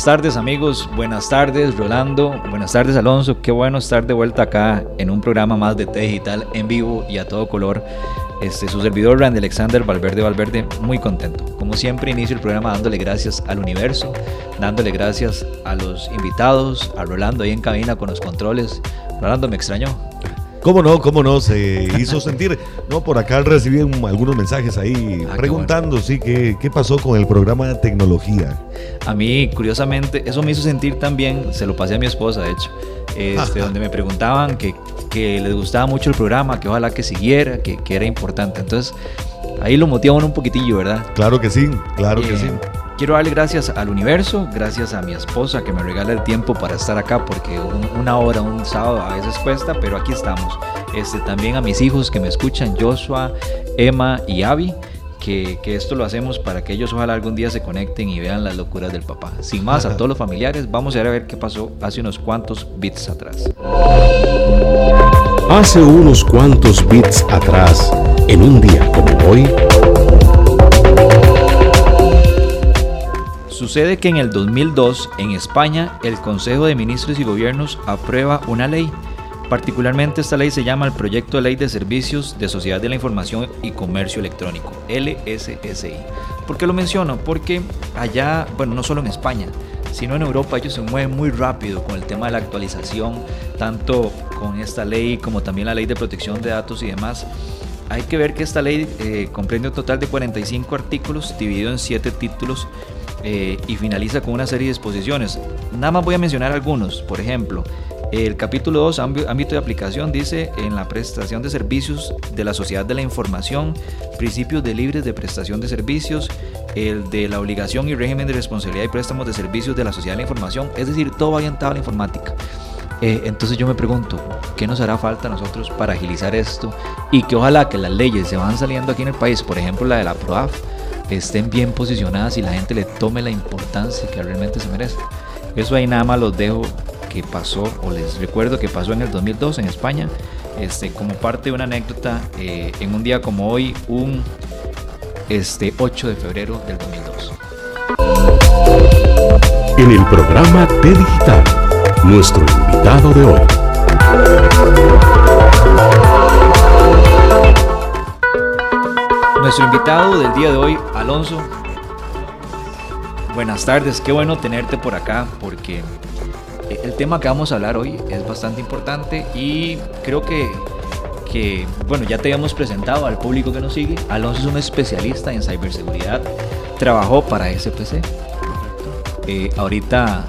Buenas tardes amigos, buenas tardes Rolando, buenas tardes Alonso, qué bueno estar de vuelta acá en un programa más de T Digital en vivo y a todo color. Este, su servidor Randy Alexander Valverde Valverde, muy contento. Como siempre inicio el programa dándole gracias al universo, dándole gracias a los invitados, a Rolando ahí en cabina con los controles. Rolando me extrañó. ¿Cómo no? ¿Cómo no? Se hizo sentir. No, por acá recibí algunos mensajes ahí ah, preguntando, sí, ¿qué, ¿qué, pasó con el programa de tecnología? A mí, curiosamente, eso me hizo sentir también, se lo pasé a mi esposa, de hecho, este, donde me preguntaban que, que, les gustaba mucho el programa, que ojalá que siguiera, que, que era importante. Entonces, ahí lo motivaban un poquitillo, ¿verdad? Claro que sí, claro que eh, sí. Quiero darle gracias al universo, gracias a mi esposa que me regala el tiempo para estar acá, porque una hora, un sábado a veces cuesta, pero aquí estamos. Este, también a mis hijos que me escuchan, Joshua, Emma y Abby. Que, que, esto lo hacemos para que ellos ojalá algún día se conecten y vean las locuras del papá. Sin más, a todos los familiares, vamos a a ver qué pasó hace unos cuantos bits atrás. Hace unos cuantos bits atrás, en un día como hoy, Sucede que en el 2002, en España, el Consejo de Ministros y Gobiernos aprueba una ley. Particularmente esta ley se llama el Proyecto de Ley de Servicios de Sociedad de la Información y Comercio Electrónico, LSSI. ¿Por qué lo menciono? Porque allá, bueno, no solo en España, sino en Europa ellos se mueven muy rápido con el tema de la actualización, tanto con esta ley como también la ley de protección de datos y demás. Hay que ver que esta ley eh, comprende un total de 45 artículos dividido en 7 títulos eh, y finaliza con una serie de exposiciones. Nada más voy a mencionar algunos. Por ejemplo, el capítulo 2, ámbito de aplicación, dice en la prestación de servicios de la sociedad de la información, principios de libres de prestación de servicios, el de la obligación y régimen de responsabilidad y préstamos de servicios de la sociedad de la información, es decir, todo orientado a la informática. Eh, entonces yo me pregunto, ¿qué nos hará falta a nosotros para agilizar esto? Y que ojalá que las leyes se van saliendo aquí en el país, por ejemplo la de la PROAF, estén bien posicionadas y la gente le tome la importancia que realmente se merece. Eso ahí nada más los dejo que pasó, o les recuerdo que pasó en el 2002 en España, este, como parte de una anécdota eh, en un día como hoy, un este, 8 de febrero del 2002. En el programa T Digital, nuestro invitado de hoy. Nuestro invitado del día de hoy, Alonso. Buenas tardes, qué bueno tenerte por acá porque el tema que vamos a hablar hoy es bastante importante y creo que, que bueno, ya te habíamos presentado al público que nos sigue. Alonso es un especialista en ciberseguridad, trabajó para SPC. Eh, ahorita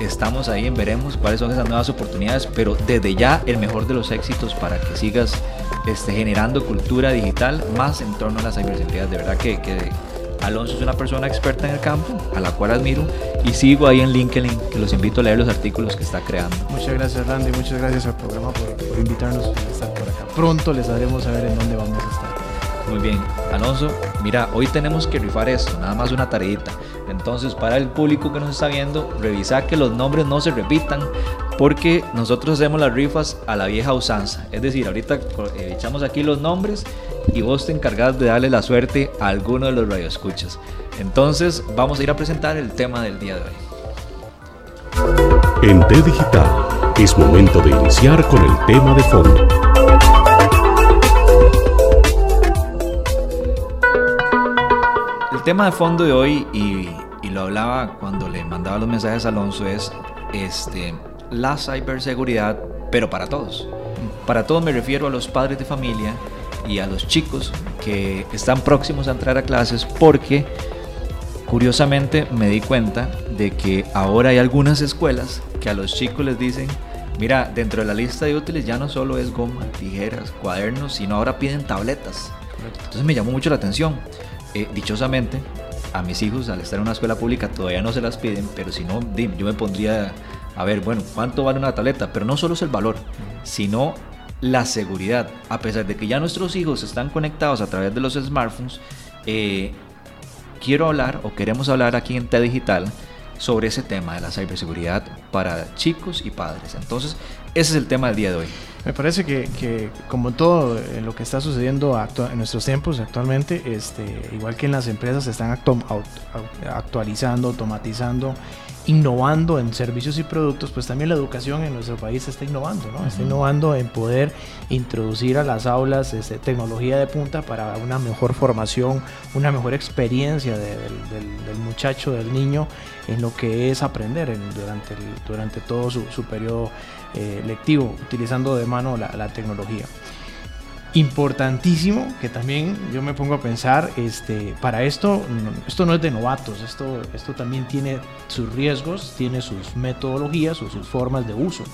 estamos ahí en veremos cuáles son esas nuevas oportunidades, pero desde ya el mejor de los éxitos para que sigas este, generando cultura digital más en torno a la ciberseguridad. De verdad que, que, Alonso es una persona experta en el campo, a la cual admiro, y sigo ahí en LinkedIn, que los invito a leer los artículos que está creando. Muchas gracias Randy, muchas gracias al programa por, por invitarnos a estar por acá. Pronto les haremos saber en dónde vamos a estar. Muy bien, Alonso, mira, hoy tenemos que rifar esto, nada más una tareita. Entonces, para el público que nos está viendo, revisa que los nombres no se repitan, porque nosotros hacemos las rifas a la vieja usanza. Es decir, ahorita eh, echamos aquí los nombres y vos te encargas de darle la suerte a alguno de los radioescuchas. Entonces, vamos a ir a presentar el tema del día de hoy. En T Digital es momento de iniciar con el tema de fondo. Tema de fondo de hoy, y, lo hablaba cuando le mandaba los mensajes a Alonso, es este, la ciberseguridad, pero para todos. Para todos me refiero a los padres de familia y a los chicos que están próximos a entrar a clases porque curiosamente me di cuenta de que ahora hay algunas escuelas que a los chicos les dicen, mira, dentro de la lista de útiles ya no solo es goma, tijeras, cuadernos, sino ahora piden tabletas. Entonces me llamó mucho la atención. Eh, dichosamente, a mis hijos al estar en una escuela pública todavía no se las piden, pero si no, yo me pondría a ver, bueno, ¿cuánto vale una tableta? Pero no solo es el valor, sino la seguridad. A pesar de que ya nuestros hijos están conectados a través de los smartphones, eh, quiero hablar o queremos hablar aquí en T Digital sobre ese tema de la ciberseguridad para chicos y padres. Entonces, ese es el tema del día de hoy. Me parece que, como todo lo que está sucediendo en nuestros tiempos actualmente, este, igual que en las empresas se están actualizando, automatizando innovando en servicios y productos, pues también la educación en nuestro país está innovando, ¿no? Está innovando en poder introducir a las aulas este, tecnología de punta para una mejor formación, una mejor experiencia del, muchacho, del niño, en lo que es aprender durante, durante todo su, periodo eh, lectivo, utilizando de mano la tecnología importantísimo que también yo me pongo a pensar, este, para esto, esto no es de novatos, esto, esto también tiene sus riesgos, tiene sus metodologías o sus formas de uso.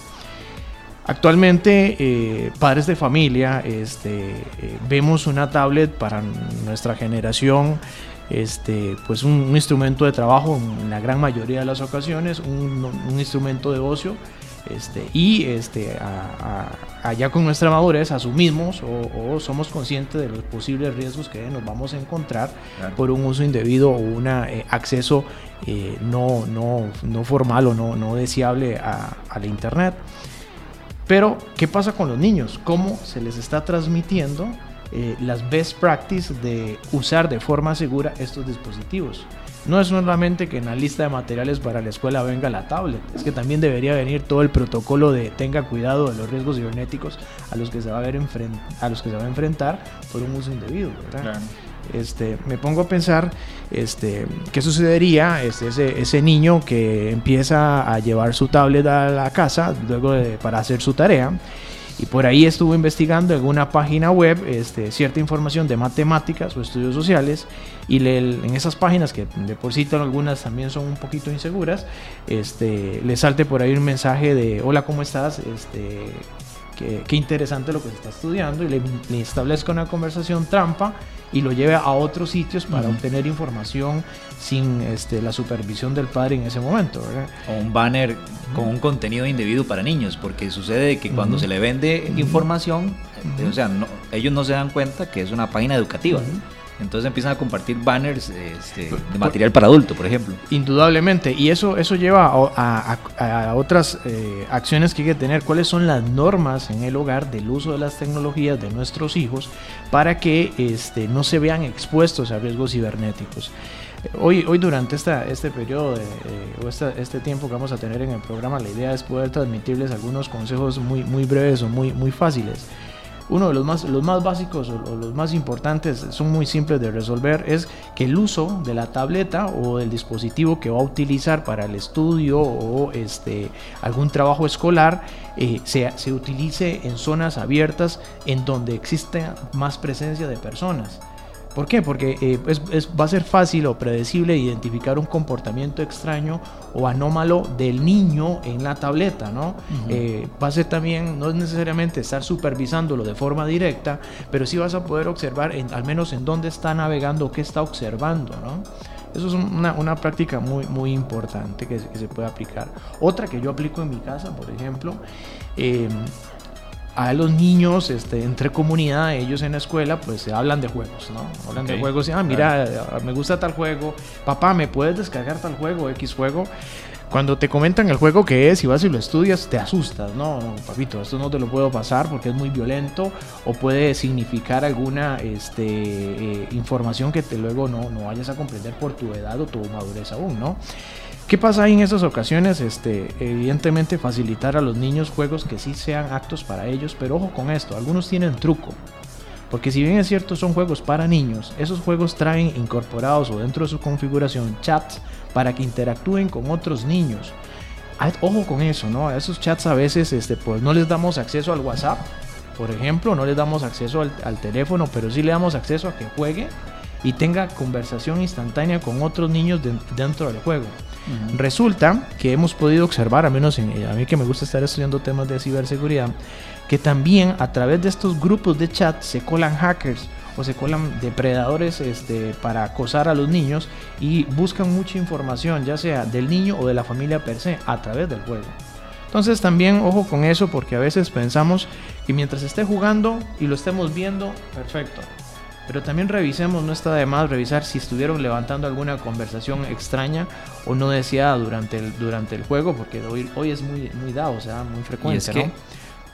Actualmente, eh, padres de familia, este, eh, vemos una tablet para nuestra generación, este, pues un, instrumento de trabajo en la gran mayoría de las ocasiones, un, un instrumento de ocio este, y este, allá con nuestra madurez asumimos o, somos conscientes de los posibles riesgos que nos vamos a encontrar por un uso indebido o un eh, acceso eh, no, no, no, formal o no, no deseable a, la Internet. Pero, ¿qué pasa con los niños? ¿Cómo se les está transmitiendo eh, las best practices de usar de forma segura estos dispositivos? No es solamente que en la lista de materiales para la escuela venga la tablet, es que también debería venir todo el protocolo de tenga cuidado de los riesgos cibernéticos a los que se va a, ver a, los que se va a enfrentar por un uso indebido. Este, me pongo a pensar este, qué sucedería este, ese, ese, niño que empieza a llevar su tablet a la casa luego para hacer su tarea y por ahí estuvo investigando en una página web este, cierta información de matemáticas o estudios sociales y en esas páginas que de por sí algunas también son un poquito inseguras, este, le salte por ahí un mensaje de hola, ¿cómo estás? Este, qué, interesante lo que se está estudiando y le, le establezca una conversación trampa y lo lleve a otros sitios para obtener información sin este, la supervisión del padre en ese momento. O un banner con un contenido indebido para niños, porque sucede que cuando se le vende información, o sea, ellos no se dan cuenta que es una página educativa. Entonces empiezan a compartir banners este, de material para adulto, por ejemplo. Indudablemente. Y eso, eso lleva a, otras eh, acciones que hay que tener. ¿Cuáles son las normas en el hogar del uso de las tecnologías de nuestros hijos para que este, no se vean expuestos a riesgos cibernéticos? Hoy, hoy durante esta, este periodo o este tiempo que vamos a tener en el programa, la idea es poder transmitirles algunos consejos muy, muy breves o muy, muy fáciles uno de los más, los más básicos o, los más importantes, son muy simples de resolver, es que el uso de la tableta o del dispositivo que va a utilizar para el estudio o este, algún trabajo escolar eh, se, utilice en zonas abiertas en donde existe más presencia de personas. ¿Por qué? Porque eh, va a ser fácil o predecible identificar un comportamiento extraño o anómalo del niño en la tableta, ¿no? Eh, va a ser también, no es necesariamente estar supervisándolo de forma directa, pero sí vas a poder observar al menos en dónde está navegando qué está observando, ¿no? Eso es una, práctica muy, muy importante que, se puede aplicar. Otra que yo aplico en mi casa, por ejemplo, eh, a los niños, este, entre comunidad, ellos en la escuela, pues se hablan de juegos, ¿no? Hablan de juegos y, ah, mira, me gusta tal juego, papá, ¿me puedes descargar tal juego, X juego? Cuando te comentan el juego que es y vas y lo estudias, te asustas, ¿no? papito, esto no te lo puedo pasar porque es muy violento o puede significar alguna este, eh, información que te luego no, no vayas a comprender por tu edad o tu madurez aún, ¿no? ¿Qué pasa ahí en esas ocasiones? Este, evidentemente facilitar a los niños juegos que sí sean actos para ellos, pero ojo con esto, algunos tienen truco. Porque si bien es cierto son juegos para niños, esos juegos traen incorporados o dentro de su configuración chats para que interactúen con otros niños. Ojo con eso, ¿no? A esos chats a veces este, pues, no les damos acceso al WhatsApp, por ejemplo, no les damos acceso al, al teléfono, pero sí le damos acceso a que juegue y tenga conversación instantánea con otros niños dentro del juego. Resulta que hemos podido observar, al menos en, a mí que me gusta estar estudiando temas de ciberseguridad, que también a través de estos grupos de chat se colan hackers o se colan depredadores este, para acosar a los niños y buscan mucha información, ya sea del niño o de la familia per se, a través del juego. Entonces también ojo con eso porque a veces pensamos que mientras esté jugando y lo estemos viendo, perfecto. Pero también revisemos, no está de más revisar si estuvieron levantando alguna conversación extraña o no deseada durante el, durante el juego, porque hoy, hoy es muy, muy dado, o sea, muy frecuente. es que,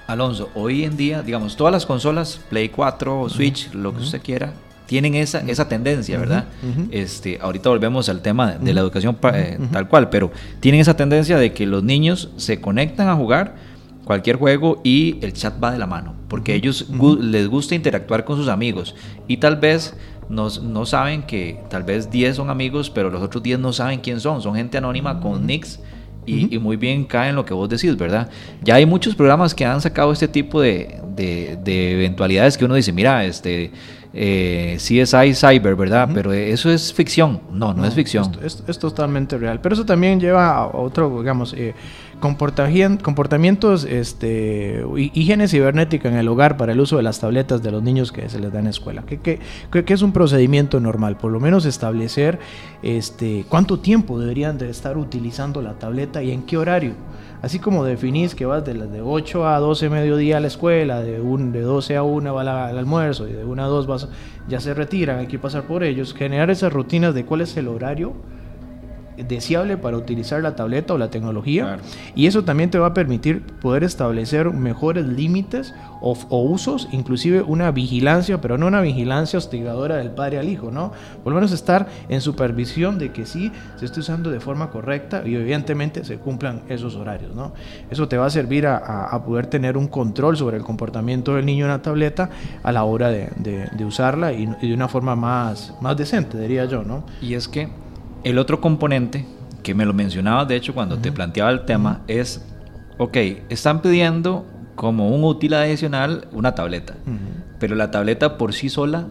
Alonso, hoy en día, digamos, todas las consolas, Play 4, Switch, lo que usted quiera, tienen esa, esa tendencia, ¿verdad? este, ahorita volvemos al tema de, la educación eh, tal cual, pero tienen esa tendencia de que los niños se conectan a jugar cualquier juego y el chat va de la mano, porque ellos les gusta interactuar con sus amigos y tal vez no, no, saben que tal vez 10 son amigos, pero los otros 10 no saben quién son, son gente anónima con nicks y, muy bien cae en lo que vos decís, ¿verdad? Ya hay muchos programas que han sacado este tipo de, de, eventualidades que uno dice, mira, este... Eh, CSI Cyber, ¿verdad? Pero eso es ficción. No, no, es ficción. Es, es, totalmente real. Pero eso también lleva a otro, digamos, eh, comportamientos, este, higiene cibernética en el hogar para el uso de las tabletas de los niños que se les da en escuela. ¿Qué, es un procedimiento normal? Por lo menos establecer este, cuánto tiempo deberían de estar utilizando la tableta y en qué horario. Así como definís que vas de, de 8 a 12 mediodía a la escuela, de, un, de 12 a 1 va al almuerzo y de 1 a 2 vas, ya se retiran, hay que pasar por ellos, generar esas rutinas de cuál es el horario deseable para utilizar la tableta o la tecnología. Y eso también te va a permitir poder establecer mejores límites o, usos, inclusive una vigilancia, pero no una vigilancia hostigadora del padre al hijo, ¿no? Por lo menos estar en supervisión de que sí se esté usando de forma correcta y evidentemente se cumplan esos horarios, ¿no? Eso te va a servir a, poder tener un control sobre el comportamiento del niño en la tableta a la hora de, usarla y, y, de una forma más, más decente, diría yo, ¿no? Y es que el otro componente, que me lo mencionabas de hecho cuando te planteaba el tema, es, ok, están pidiendo como un útil adicional una tableta, pero la tableta por sí sola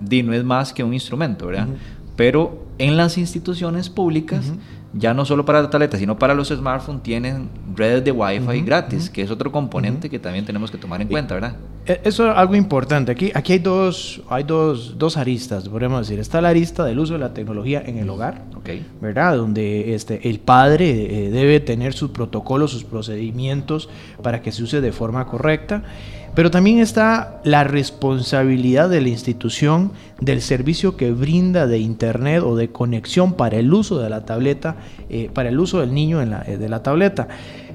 no es más que un instrumento, ¿verdad? Pero en las instituciones públicas ya no solo para la tableta, sino para los smartphones tienen redes de Wi-Fi gratis, que es otro componente que también tenemos que tomar en cuenta, ¿verdad? E, eso es algo importante. Aquí, aquí hay, dos, hay dos, dos aristas, podríamos decir. Está la arista del uso de la tecnología en el hogar, okay. ¿verdad? Donde este, el padre eh, debe tener sus protocolos, sus procedimientos para que se use de forma correcta. Pero también está la responsabilidad de la institución del servicio que brinda de Internet o de conexión para el uso de la tableta, eh, para el uso del niño en la, eh, de la tableta.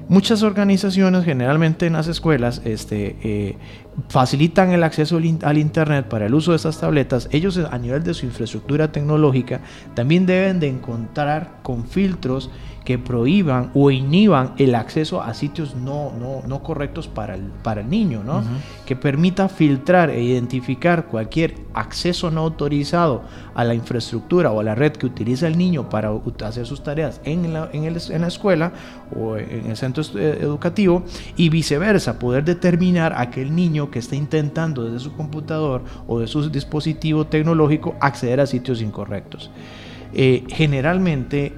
Muchas organizaciones, generalmente en las escuelas, este, eh, facilitan el acceso al Internet para el uso de estas tabletas. Ellos a nivel de su infraestructura tecnológica también deben de encontrar con filtros que prohíban o inhiban el acceso a sitios no, no, no correctos para el, para el niño, ¿no? Que permita filtrar e identificar cualquier acceso no autorizado a la infraestructura o a la red que utiliza el niño para hacer sus tareas en la, en, en la escuela o en el centro eh, educativo y viceversa, poder determinar a aquel niño que está intentando desde su computador o de su dispositivo tecnológico acceder a sitios incorrectos. Eh, generalmente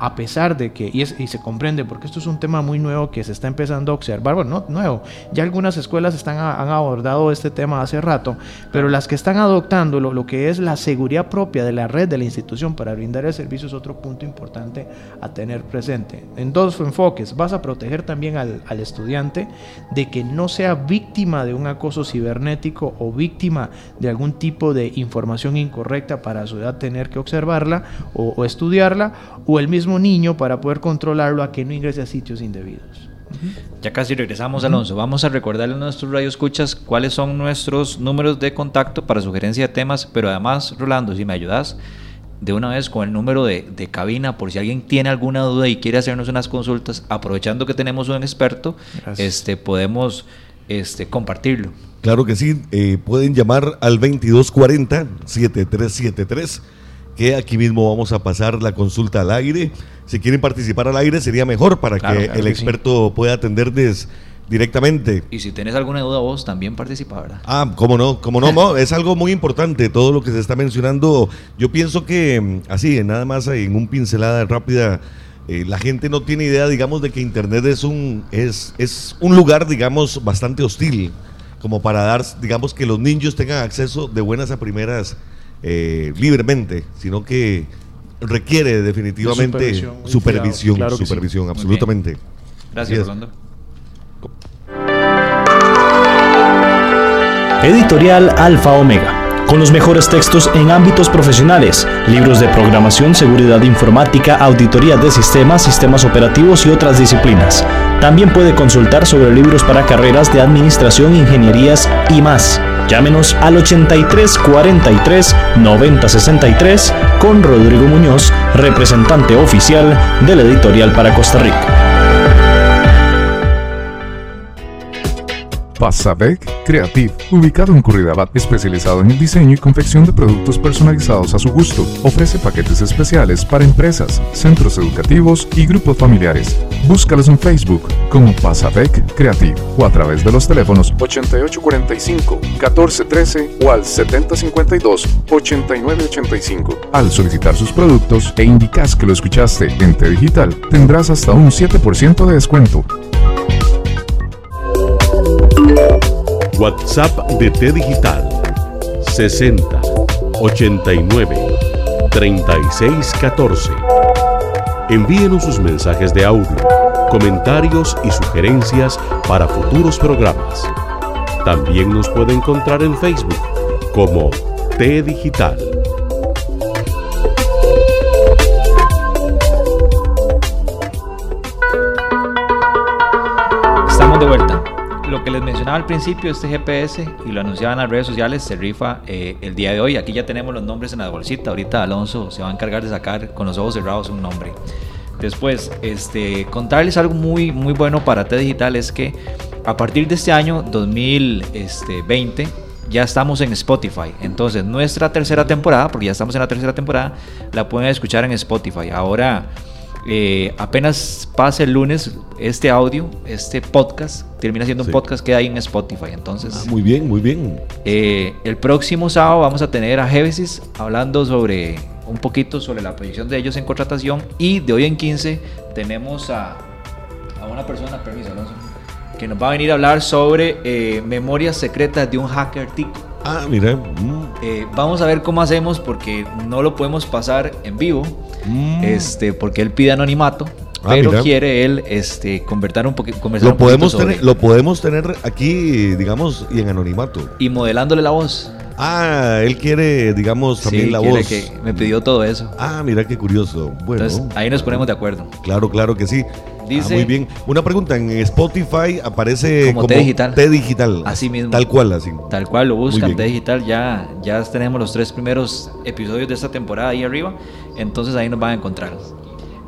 a pesar de que, y, se comprende, porque esto es un tema muy nuevo que se está empezando a observar, bueno, no nuevo, ya algunas escuelas están, han abordado este tema hace rato, pero las que están adoptando lo, que es la seguridad propia de la red de la institución para brindar el servicio es otro punto importante a tener presente. En dos enfoques, vas a proteger también al, estudiante de que no sea víctima de un acoso cibernético o víctima de algún tipo de información incorrecta para su edad tener que observarla o, o estudiarla, o el mismo niño para poder controlarlo a que no ingrese a sitios indebidos. Ya casi regresamos, Alonso. Vamos a recordarle a nuestros radioescuchas cuáles son nuestros números de contacto para sugerencia de temas, pero además, Rolando, si me ayudas de una vez con el número de, cabina, por si alguien tiene alguna duda y quiere hacernos unas consultas, aprovechando que tenemos un experto, este, podemos este, compartirlo. Claro que sí, eh, pueden llamar al 2240-7373 que aquí mismo vamos a pasar la consulta al aire. Si quieren participar al aire sería mejor para que el experto pueda atenderles directamente. Y si tienes alguna duda vos, también participa, ¿verdad? Ah, cómo no, cómo no, es algo muy importante todo lo que se está mencionando. Yo pienso que mm, así, nada más en un pincelada rápida, eh, la gente no tiene idea, digamos, de que Internet es un, es, es un lugar, digamos, bastante hostil como para dar, digamos, que los niños tengan acceso de buenas a primeras eh, libremente, sino que requiere definitivamente supervisión, supervisión, absolutamente. Gracias, Rolando. Editorial Alfa Omega con los mejores textos en ámbitos profesionales, libros de programación, seguridad informática, auditoría de sistemas, sistemas operativos y otras disciplinas. También puede consultar sobre libros para carreras de administración, ingenierías y más. Llámenos al 83 43 90 63 con Rodrigo Muñoz, representante oficial de la editorial para Costa Rica. Pasavec Creative, ubicado en Curridabat, especializado en el diseño y confección de productos personalizados a su gusto. Ofrece paquetes especiales para empresas, centros educativos y grupos familiares. Búscalos en Facebook como Pasavec Creative o a través de los teléfonos 8845-1413 o al 7052-8985. Al solicitar sus productos e indicas que lo escuchaste en T Digital, tendrás hasta un 7% de descuento. WhatsApp de T Digital 60 89 36 14. Envíenos sus mensajes de audio, comentarios y sugerencias para futuros programas. También nos puede encontrar en Facebook como T Digital. Estamos de vuelta lo que les mencionaba al principio, este GPS, y lo anunciaban en las redes sociales, se rifa eh, el día de hoy. Aquí ya tenemos los nombres en la bolsita. Ahorita Alonso se va a encargar de sacar con los ojos cerrados un nombre. Después, este, contarles algo muy, muy bueno para T Digital es que a partir de este año 2020 ya estamos en Spotify. Entonces, nuestra tercera temporada, porque ya estamos en la tercera temporada, la pueden escuchar en Spotify. Ahora eh, apenas pase el lunes este audio, este podcast, termina siendo un podcast que hay en Spotify. Entonces, ah, muy bien, muy bien. Eh, el próximo sábado vamos a tener a Genesis hablando sobre un poquito sobre la proyección de ellos en contratación. Y de hoy en 15 tenemos a, a una persona, permiso, Alonso, que nos va a venir a hablar sobre eh, memorias secretas de un hacker tico. Ah, mira. Mm. vamos a ver cómo hacemos porque no lo podemos pasar en vivo. Mm. Este, porque él pide anonimato. Ah, pero quiere él este, convertir un, poquito lo podemos tener Lo podemos tener aquí, digamos, y en anonimato. Y modelándole la voz. Ah, él quiere, digamos, también la voz. Que me pidió todo eso. Ah, mira qué curioso. Bueno. ahí nos ponemos de acuerdo. Claro, claro que sí. Ah, muy bien. Una pregunta, en Spotify aparece como, T Digital. T Digital. Así mismo. Tal cual, así. Tal cual, lo buscan, T Digital. Ya, ya tenemos los tres primeros episodios de esta temporada ahí arriba. Entonces ahí nos van a encontrar.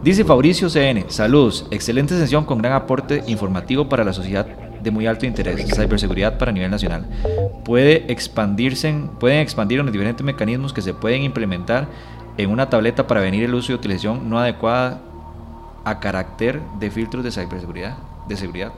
Dice Fabricio CN, saludos, excelente sesión con gran aporte informativo para la sociedad de muy alto interés, ciberseguridad para nivel nacional. Puede expandirse, pueden expandir los diferentes mecanismos que se pueden implementar en una tableta para venir el uso y utilización no adecuada a carácter de filtros de ciberseguridad. De seguridad.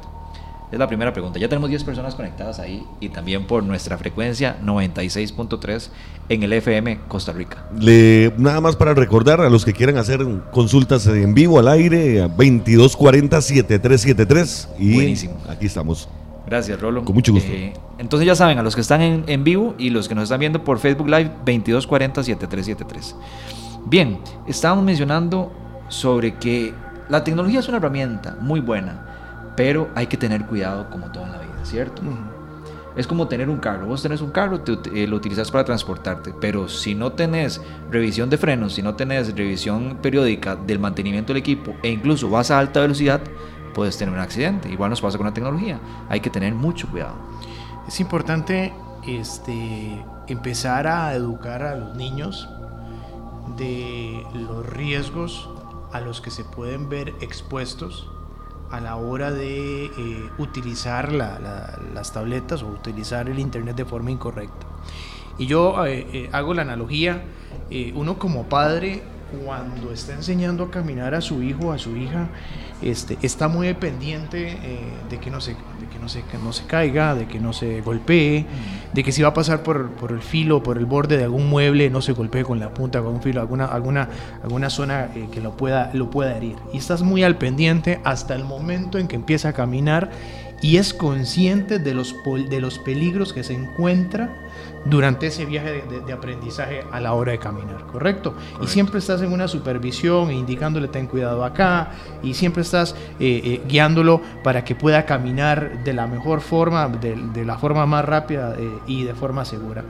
Es la primera pregunta. Ya tenemos 10 personas conectadas ahí y también por nuestra frecuencia 96.3 en el FM Costa Rica. Le, nada más para recordar a los que quieran hacer consultas en vivo al aire, 2240-7373. Y Buenísimo. Aquí estamos. Gracias, Rolo. Con mucho gusto. Eh, entonces ya saben, a los que están en, en, vivo y los que nos están viendo por Facebook Live, 2240-7373. Bien, estábamos mencionando sobre que la tecnología es una herramienta muy buena pero hay que tener cuidado como todo en la vida, ¿cierto? Es como tener un carro. Vos tenés un carro, te, lo utilizas para transportarte, pero si no tenés revisión de frenos, si no tenés revisión periódica del mantenimiento del equipo e incluso vas a alta velocidad, puedes tener un accidente. Igual nos pasa con la tecnología. Hay que tener mucho cuidado. Es importante este, empezar a educar a los niños de los riesgos a los que se pueden ver expuestos a la hora de eh, utilizar las tabletas o utilizar el Internet de forma incorrecta. Y yo eh, eh, hago la analogía, uno como padre, cuando está enseñando a caminar a su hijo, a su hija, este, está muy pendiente de que no se que no se, que no se caiga, de que no se golpee, de que si va a pasar por, por, el filo, por el borde de algún mueble, no se golpee con la punta, con un filo, alguna, alguna, alguna zona eh, que lo pueda, lo pueda herir. Y estás muy al pendiente hasta el momento en que empieza a caminar y es consciente de los, de los peligros que se encuentra durante ese viaje de, aprendizaje a la hora de caminar, ¿correcto? Y siempre estás en una supervisión, e indicándole ten cuidado acá, y siempre estás eh, eh, guiándolo para que pueda caminar de la mejor forma, de, la forma más rápida eh, y de forma segura.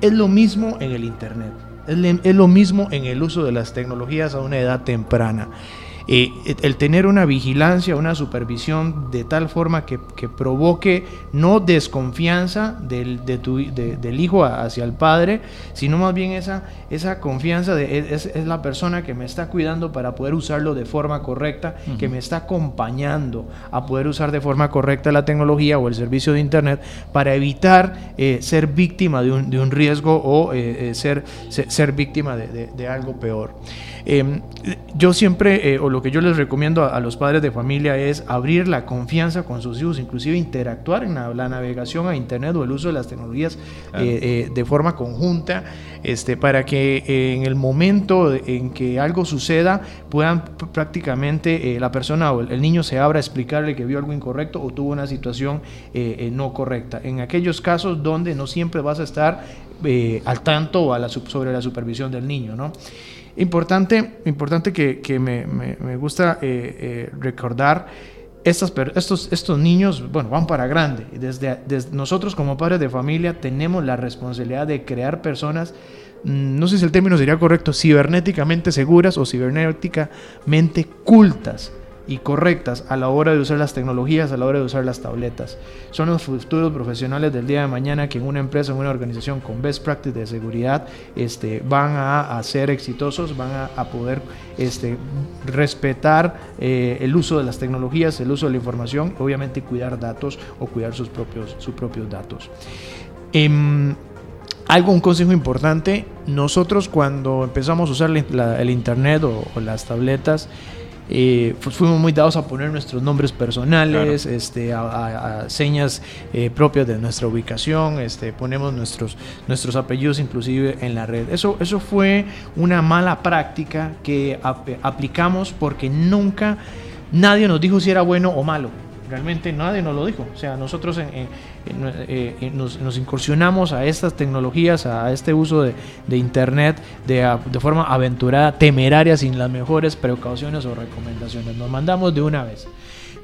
Es lo mismo en el Internet, es lo mismo en el uso de las tecnologías a una edad temprana. Eh, el tener una vigilancia, una supervisión de tal forma que, provoque no desconfianza del, del, hijo hacia el padre, sino más bien esa, esa confianza de es, la persona que me está cuidando para poder usarlo de forma correcta, que me está acompañando a poder usar de forma correcta la tecnología o el servicio de Internet para evitar eh, ser víctima de un, de un riesgo o eh, ser, ser, víctima de algo peor. Em, yo siempre, o lo que yo les recomiendo a, los padres de familia es abrir la confianza con sus hijos, inclusive interactuar en la, navegación a Internet o el uso de las tecnologías eh, eh, de forma conjunta, este, para que en el momento en que algo suceda puedan prácticamente la persona o el, niño se abra a explicarle que vio algo incorrecto o tuvo una situación no correcta. En aquellos casos donde no siempre vas a estar al tanto o a la, sobre la supervisión del niño, ¿no? Importante, importante que, me, gusta eh, eh, recordar, estas, estos, estos niños, bueno, van para grande. Desde, desde, nosotros como padres de familia tenemos la responsabilidad de crear personas, mm, no sé si el término sería correcto, cibernéticamente seguras o cibernéticamente cultas y correctas a la hora de usar las tecnologías, a la hora de usar las tabletas. Son los futuros profesionales del día de mañana que en una empresa, en una organización con best practice de seguridad, este, van a, ser exitosos, van a, poder este, respetar eh, el uso de las tecnologías, el uso de la información, obviamente cuidar datos o cuidar sus propios, sus propios datos. Em, algo, un consejo importante, nosotros cuando empezamos a usar el Internet o las tabletas, eh, pues fuimos muy dados a poner nuestros nombres personales, este, a, señas eh, propias de nuestra ubicación, este, ponemos nuestros, nuestros apellidos inclusive en la red. Eso, eso fue una mala práctica que aplicamos porque nunca nadie nos dijo si era bueno o malo. Realmente nadie nos lo dijo. O sea, nosotros eh, eh, nos, incursionamos a estas tecnologías, a este uso de, Internet de, de, forma aventurada, temeraria, sin las mejores precauciones o recomendaciones. Nos mandamos de una vez.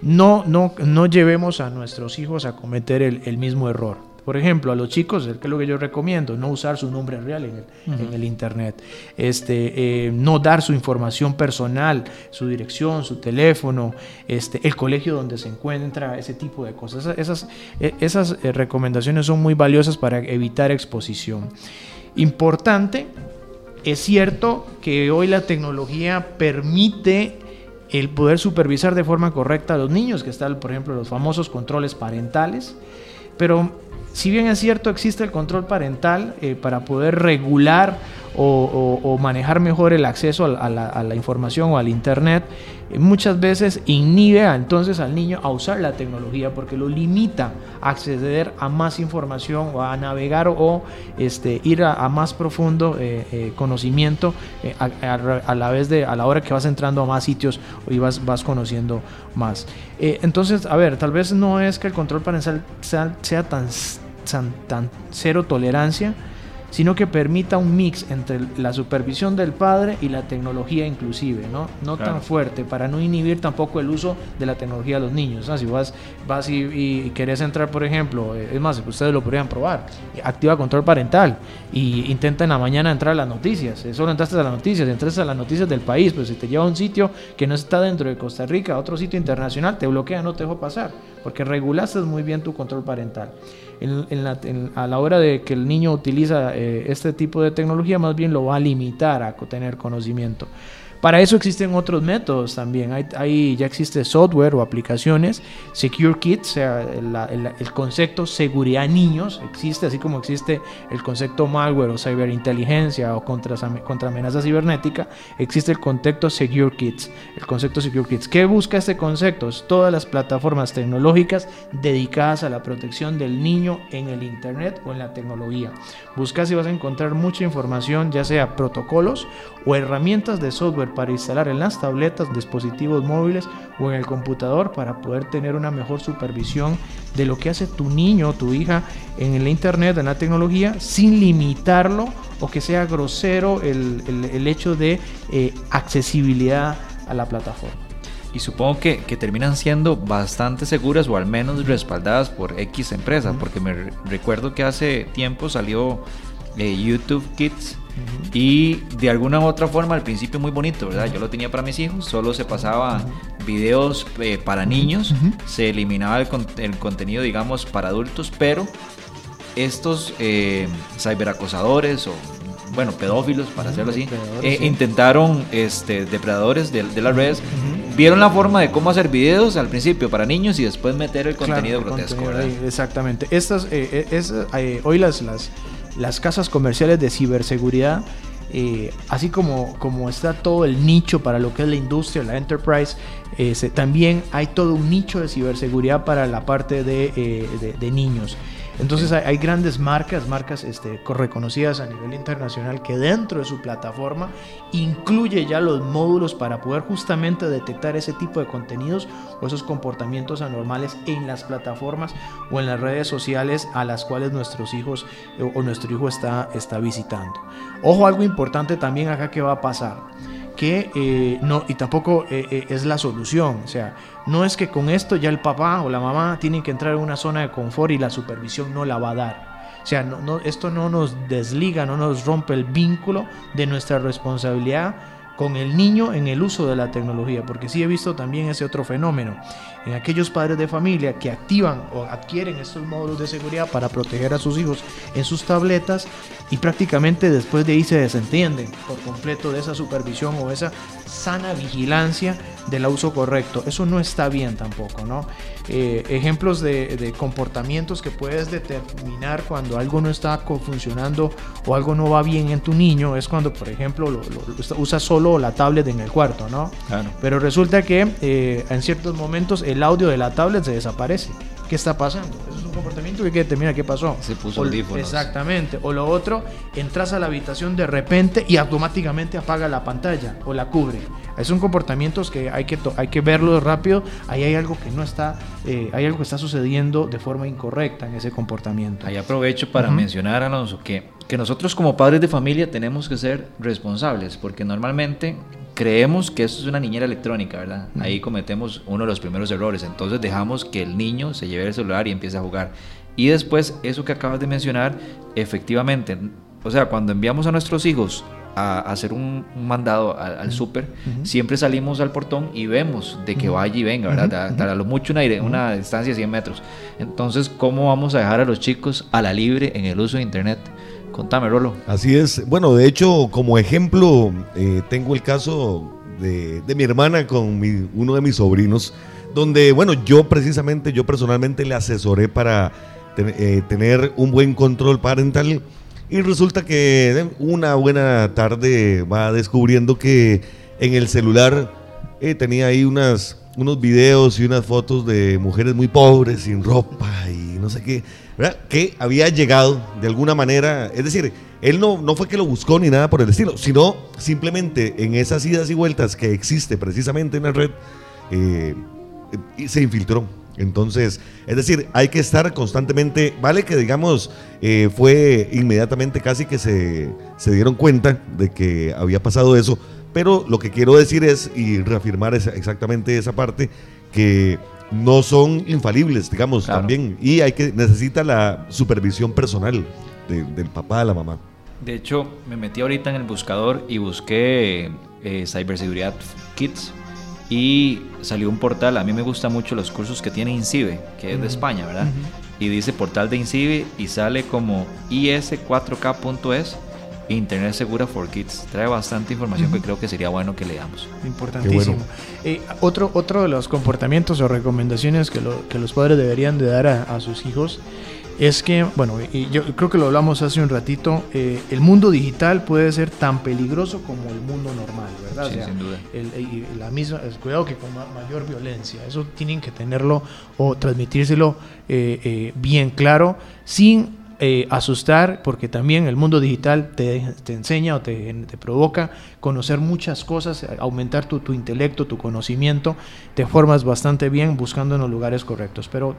No, no, no llevemos a nuestros hijos a cometer el mismo error. Por ejemplo, a los chicos, que es lo que yo recomiendo, no usar su nombre real en el, Internet, este, eh, no dar su información personal, su dirección, su teléfono, este, el colegio donde se encuentra, ese tipo de cosas. Esas, esas eh, recomendaciones son muy valiosas para evitar exposición. Importante, es cierto que hoy la tecnología permite el poder supervisar de forma correcta a los niños, que están, por ejemplo, los famosos controles parentales, pero si bien es cierto, existe el control parental eh, para poder regular o, manejar mejor el acceso a la, información o al Internet, eh, muchas veces inhibe entonces al niño a usar la tecnología porque lo limita a acceder a más información o a navegar o este, ir a, más profundo eh, conocimiento a, la vez de a la hora que vas entrando a más sitios y vas, vas conociendo más. entonces, a ver, tal vez no es que el control parental sea tan tan, cero tolerancia, sino que permita un mix entre la supervisión del padre y la tecnología inclusive, ¿no? No tan fuerte, para no inhibir tampoco el uso de la tecnología a los niños. Si vas, vas y, y, querés entrar, por ejemplo, eh, es más, ustedes lo podrían probar, activa control parental y intenta en la mañana entrar a las noticias. Solo entraste a las noticias, entraste a las noticias del país, pero si te lleva a un sitio que no está dentro de Costa Rica, a otro sitio internacional, te bloquea, no te dejo pasar, porque regulaste muy bien tu control parental a la hora de que el niño utiliza eh, este tipo de tecnología, más bien lo va a limitar a tener conocimiento. Para eso existen otros métodos también. Hay, ya existe software o aplicaciones. Secure Kids, sea, el, concepto seguridad niños existe, así como existe el concepto malware o ciberinteligencia o contra, amenaza cibernética, existe el concepto Secure Kids. El concepto Secure Kids. ¿Qué busca este concepto? Es todas las plataformas tecnológicas dedicadas a la protección del niño en el Internet o en la tecnología. Busca y vas a encontrar mucha información, ya sea protocolos o herramientas de software para instalar en las tabletas, dispositivos móviles o en el computador para poder tener una mejor supervisión de lo que hace tu niño o tu hija en el internet, en la tecnología, sin limitarlo o que sea grosero el, hecho de eh, accesibilidad a la plataforma. Y supongo que, terminan siendo bastante seguras o al menos respaldadas por X empresa, porque me recuerdo que hace tiempo salió eh, YouTube Kids y de alguna u otra forma al principio muy bonito, ¿verdad? Yo lo tenía para mis hijos, solo se pasaba videos eh, para niños, se eliminaba el, el, contenido, digamos, para adultos, pero estos eh, cyberacosadores o bueno, pedófilos, para hacerlo así, eh, intentaron, este, depredadores de, las redes, vieron la forma de cómo hacer videos al principio para niños y después meter el contenido grotesco. exactamente. Estas, eh, es, hoy las, las, las casas comerciales de ciberseguridad así como, como está todo el nicho para lo que es la industria, la enterprise, también hay todo un nicho de ciberseguridad para la parte de, de niños. Entonces hay, grandes marcas, marcas este, reconocidas a nivel internacional que dentro de su plataforma incluye ya los módulos para poder justamente detectar ese tipo de contenidos o esos comportamientos anormales en las plataformas o en las redes sociales a las cuales nuestros hijos eh, o nuestro hijo está, está visitando. Ojo, algo importante también acá que va a pasar eh, no, y tampoco eh, es la solución. O sea, no es que con esto ya el papá o la mamá tienen que entrar en una zona de confort y la supervisión no la va a dar. O sea, esto no nos desliga, no nos rompe el vínculo de nuestra responsabilidad con el niño en el uso de la tecnología, porque sí he visto también ese otro fenómeno en aquellos padres de familia que activan o adquieren estos módulos de seguridad para proteger a sus hijos en sus tabletas y prácticamente después de ahí se desentienden por completo de esa supervisión o esa sana vigilancia del uso correcto. Eso no está bien tampoco, ¿no? Eh, ejemplos de, comportamientos que puedes determinar cuando algo no está funcionando o algo no va bien en tu niño es cuando, por ejemplo, lo, usa solo la tablet en el cuarto, ¿no? Pero resulta que eh, en ciertos momentos el audio de la tablet se desaparece. ¿Qué está pasando? Eso es un comportamiento que hay que determinar qué pasó. Se puso Exactamente. O lo otro, entras a la habitación de repente y automáticamente apaga la pantalla o la cubre. Son comportamientos que hay que, hay que verlos rápido. Ahí hay algo que no está, eh, hay algo que está sucediendo de forma incorrecta en ese comportamiento. Ahí aprovecho para mencionar, Alonso, que, que nosotros como padres de familia tenemos que ser responsables, porque normalmente creemos que esto es una niñera electrónica, ¿verdad? Ahí cometemos uno de los primeros errores. Entonces dejamos que el niño se lleve el celular y empiece a jugar. Y después, eso que acabas de mencionar, efectivamente, o sea, cuando enviamos a nuestros hijos a, hacer un, mandado al, súper, siempre salimos al portón y vemos de que vaya y venga, ¿verdad? A, lo mucho una, una distancia de 100 metros. Entonces, ¿cómo vamos a dejar a los chicos a la libre en el uso de Internet? Contame, Rolo. Así es. Bueno, de hecho, como ejemplo, eh, tengo el caso de, mi hermana con uno de mis sobrinos, donde, bueno, yo precisamente, yo personalmente le asesoré para eh, tener un buen control parental. Y resulta que una buena tarde va descubriendo que en el celular eh, tenía ahí unas, unos videos y unas fotos de mujeres muy pobres, sin ropa y no sé qué que había llegado de alguna manera, es decir, él no, no fue que lo buscó ni nada por el estilo, sino simplemente en esas idas y vueltas que existe precisamente en la red, eh, se infiltró. Entonces, es decir, hay que estar constantemente, vale que digamos, eh, fue inmediatamente casi que se, se dieron cuenta de que había pasado eso, pero lo que quiero decir es, y reafirmar exactamente esa parte, que no son infalibles, digamos, también. Y hay que necesita la supervisión personal del papá, de la mamá. De hecho, me metí ahorita en el buscador y busqué eh, Cyberseguridad Kids y salió un portal. A mí me gustan mucho los cursos que tiene INCIBE, que es de España, ¿verdad? Y dice portal de INCIBE y sale como is4k.es Internet Segura for Kids. Trae bastante información que creo que sería bueno que leamos. Importantísimo. Eh, otro, otro de los comportamientos o recomendaciones que, que los padres deberían de dar a, sus hijos es que, bueno, y yo creo que lo hablamos hace un ratito, eh, el mundo digital puede ser tan peligroso como el mundo normal, ¿verdad? Sí, sin duda. El, la misma, cuidado que con mayor violencia, eso tienen que tenerlo o transmitírselo eh, bien claro, sin eh, asustar, porque también el mundo digital te, te enseña o te, te, provoca conocer muchas cosas, aumentar tu, tu, intelecto, tu conocimiento, te formas bastante bien buscando en los lugares correctos. Pero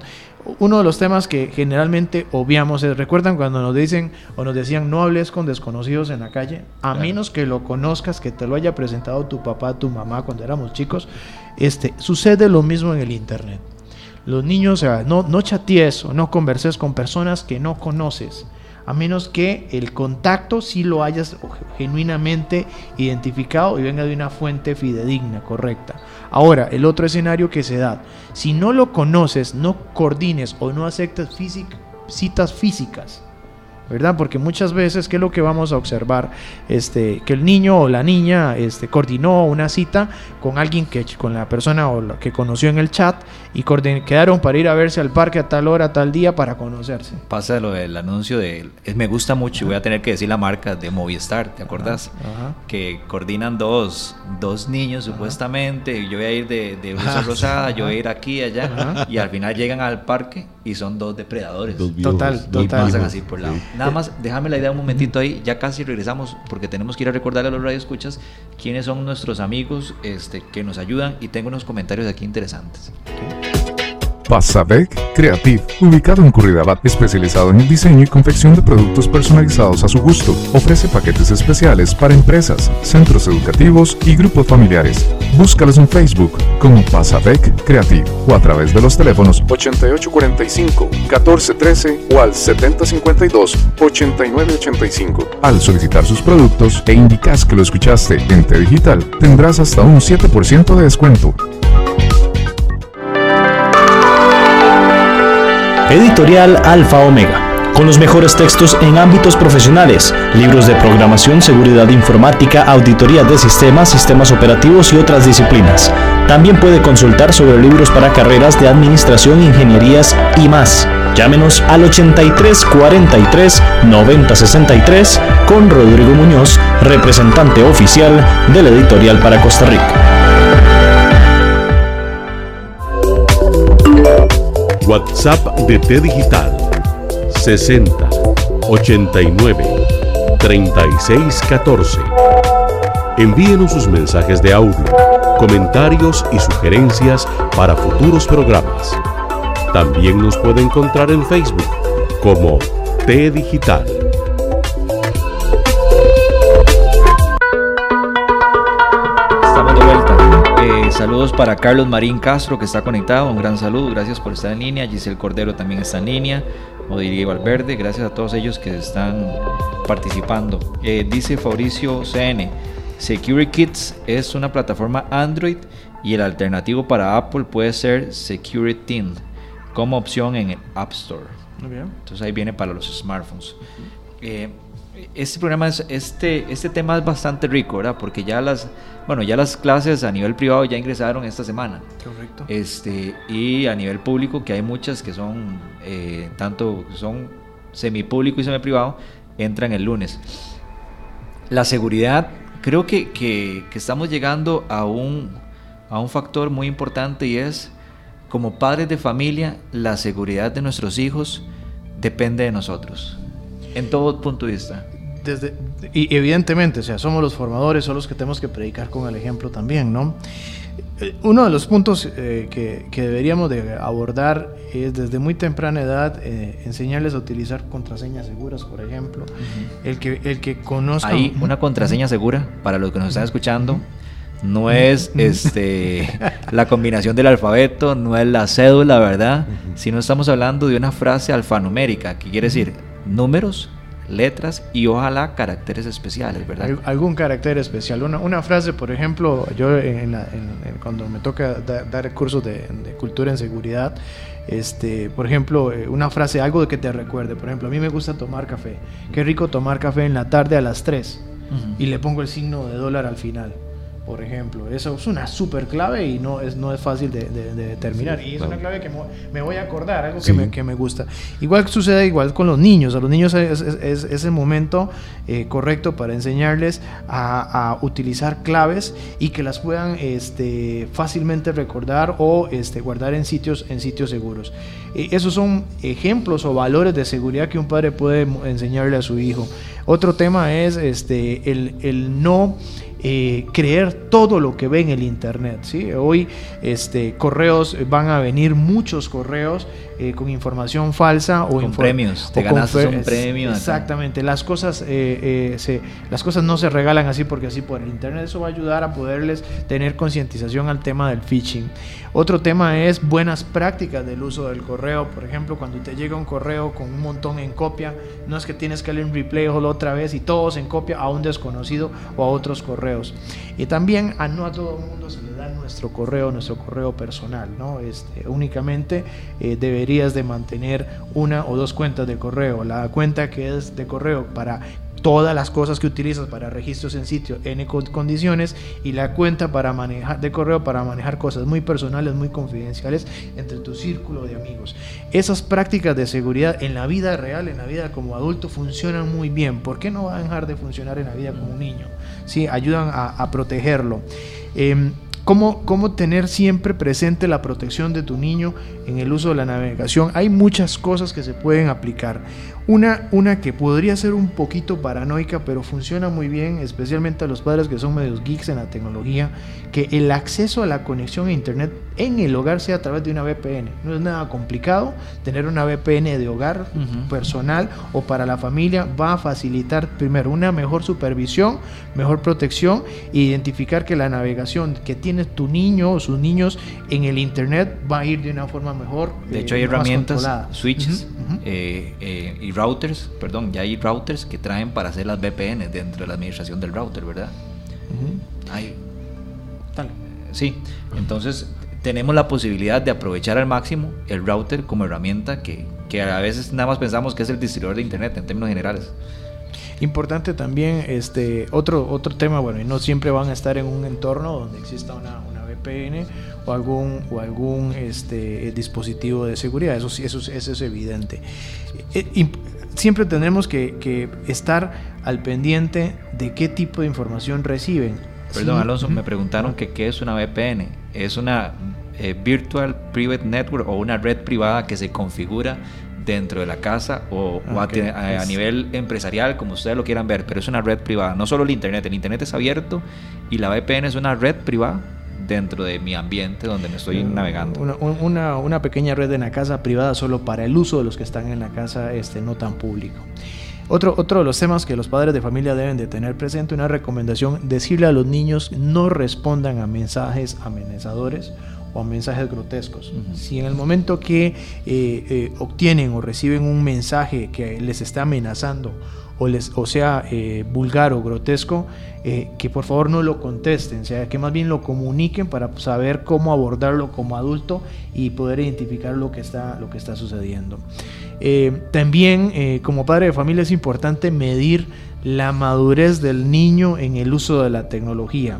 uno de los temas que generalmente obviamos es, ¿recuerdan cuando nos dicen o nos decían no hables con desconocidos en la calle? A claro. menos que lo conozcas, que te lo haya presentado tu papá, tu mamá cuando éramos chicos, este, sucede lo mismo en el Internet. Los niños, o sea, no, no chatees o no converses con personas que no conoces, a menos que el contacto sí lo hayas genuinamente identificado y venga de una fuente fidedigna, correcta. Ahora, el otro escenario que se da, si no lo conoces, no coordines o no aceptas citas físicas, ¿verdad? Porque muchas veces, ¿qué es lo que vamos a observar? Este, que el niño o la niña este, coordinó una cita con alguien que, con la persona o la que conoció en el chat y quedaron para ir a verse al parque a tal hora, a tal día para conocerse. Pasa lo del anuncio de, es, me gusta mucho y voy a tener que decir la marca de Movistar, ¿te acordás? Ajá. Que coordinan dos, dos niños Ajá. supuestamente, yo voy a ir de, de blusa rosada, yo voy a ir aquí y allá, y al final llegan al parque y son dos depredadores. Dos total, total. Y pasan así por lado. Sí. Nada más, déjame la idea un momentito ahí, ya casi regresamos porque tenemos que ir a recordarle a los radioescuchas quiénes son nuestros amigos este, que nos ayudan y tengo unos comentarios aquí interesantes. Pasadec Creative, ubicado en Curridabat, especializado en el diseño y confección de productos personalizados a su gusto. Ofrece paquetes especiales para empresas, centros educativos y grupos familiares. Búscalos en Facebook como Pasadec Creative o a través de los teléfonos 8845-1413 o al 7052-8985. Al solicitar sus productos e indicas que lo escuchaste en T Digital, tendrás hasta un 7% de descuento. Editorial Alfa Omega. Con los mejores textos en ámbitos profesionales, libros de programación, seguridad informática, auditoría de sistemas, sistemas operativos y otras disciplinas. También puede consultar sobre libros para carreras de administración, ingenierías y más. Llámenos al 83 43 90 63 con Rodrigo Muñoz, representante oficial de la editorial para Costa Rica. WhatsApp de T Digital 60 89 36 14. Envíenos sus mensajes de audio, comentarios y sugerencias para futuros programas. También nos puede encontrar en Facebook como T Digital. Saludos para Carlos Marín Castro que está conectado, un gran saludo, gracias por estar en línea. Giselle Cordero también está en línea. Diego Valverde, gracias a todos ellos que están participando. Eh, dice Fabricio CN, Security Kits es una plataforma Android y el alternativo para Apple puede ser Security como opción en el App Store. Muy bien. Entonces ahí viene para los smartphones. Eh, este programa es, este, este tema es bastante rico, ¿verdad? Porque ya las, bueno, ya las clases a nivel privado ya ingresaron esta semana. Correcto. Este, y a nivel público, que hay muchas que son, eh, tanto son semipúblico y semiprivado, entran el lunes. La seguridad, creo que, que, que estamos llegando a un, a un factor muy importante y es, como padres de familia, la seguridad de nuestros hijos depende de nosotros en todo punto de vista. Desde, y evidentemente, o sea, somos los formadores, son los que tenemos que predicar con el ejemplo también, ¿no? Uno de los puntos eh, que, que, deberíamos de abordar es desde muy temprana edad eh, enseñarles a utilizar contraseñas seguras, por ejemplo. Uh -huh. el, que, el que conozca... Hay una contraseña segura para los que nos están escuchando. No es este la combinación del alfabeto, no es la cédula, ¿verdad? Uh -huh. Sino estamos hablando de una frase alfanumérica, que quiere decir números, letras y ojalá caracteres especiales, ¿verdad? Algún carácter especial. Una, una frase, por ejemplo, yo en la, en, en, cuando me toca da, dar cursos de, de, cultura en seguridad, este, por ejemplo, eh, una frase, algo de que te recuerde. Por ejemplo, a mí me gusta tomar café. Qué rico tomar café en la tarde a las 3 uh -huh. y le pongo el signo de dólar al final. Por ejemplo. Eso es una super clave y no es, no es fácil de, determinar. y es una clave que me voy a acordar, algo que, me, que, me, gusta. Igual sucede igual con los niños. A los niños es, es, el momento eh, correcto para enseñarles a, utilizar claves y que las puedan este, fácilmente recordar o este, guardar en sitios, en sitios seguros. esos son ejemplos o valores de seguridad que un padre puede enseñarle a su hijo. Otro tema es este, el, el no eh, creer todo lo que ve en el internet. ¿sí? Hoy este, correos van a venir muchos correos eh, con información falsa o con premios. Te ganaste un premio. Exactamente. Las cosas, eh, se, las cosas no se regalan así porque así por el internet. Eso va a ayudar a poderles tener concientización al tema del phishing. Otro tema es buenas prácticas del uso del correo. Por ejemplo, cuando te llega un correo con un montón en copia, no es que tienes que leer un replay otra vez y todos en copia a un desconocido o a otros correos. Y también a no a todo el mundo se le da nuestro correo, nuestro correo personal, ¿no? Este, únicamente eh, deberías de mantener una o dos cuentas de correo. La cuenta que es de correo para todas las cosas que utilizas para registros en sitio en condiciones y la cuenta para manejar de correo para manejar cosas muy personales, muy confidenciales entre tu círculo de amigos. Esas prácticas de seguridad en la vida real, en la vida como adulto funcionan muy bien. ¿Por qué no va a dejar de funcionar en la vida como un niño? Sí, ayudan a, protegerlo. Em, ¿Cómo, ¿Cómo, tener siempre presente la protección de tu niño en el uso de la navegación? Hay muchas cosas que se pueden aplicar. Una, una que podría ser un poquito paranoica, pero funciona muy bien, especialmente a los padres que son medios geeks en la tecnología, que el acceso a la conexión a Internet en el hogar sea a través de una VPN. No es nada complicado tener una VPN de hogar personal o para la familia. Va a facilitar primero una mejor supervisión, mejor protección e identificar que la navegación que tiene tu niño o sus niños en el Internet va a ir de una forma mejor. De hecho, hay eh, herramientas, switches eh, eh, y routers, perdón, ya hay routers que traen para hacer las VPN dentro de la administración del router, ¿verdad? Hay. Sí, entonces tenemos la posibilidad de aprovechar al máximo el router como herramienta que, que a veces nada más pensamos que es el distribuidor de internet en términos generales. Importante también este otro otro tema, bueno, y no siempre van a estar en un entorno donde exista una, una VPN o algún o algún este dispositivo de seguridad, eso sí eso, eso es evidente. Siempre tendremos que, estar al pendiente de qué tipo de información reciben. Perdón, Alonso, me preguntaron que qué es una VPN. Es una eh, Virtual Private Network o una red privada que se configura dentro de la casa o, a, nivel empresarial, como ustedes lo quieran ver, pero es una red privada. No solo el Internet, el Internet es abierto y la VPN es una red privada dentro de mi ambiente donde me estoy navegando. Una, una, pequeña red en la casa privada solo para el uso de los que están en la casa este, no tan público. Otro, otro de los temas que los padres de familia deben de tener presente, una recomendación, decirle a los niños no respondan a mensajes amenazadores o a mensajes grotescos. Si en el momento que eh, eh, obtienen o reciben un mensaje que les está amenazando o, les, o sea eh, vulgar o grotesco, eh, que por favor no lo contesten, o sea, que más bien lo comuniquen para saber cómo abordarlo como adulto y poder identificar lo que está, lo que está sucediendo. Eh, también como padre de familia es importante medir la madurez del niño en el uso de la tecnología.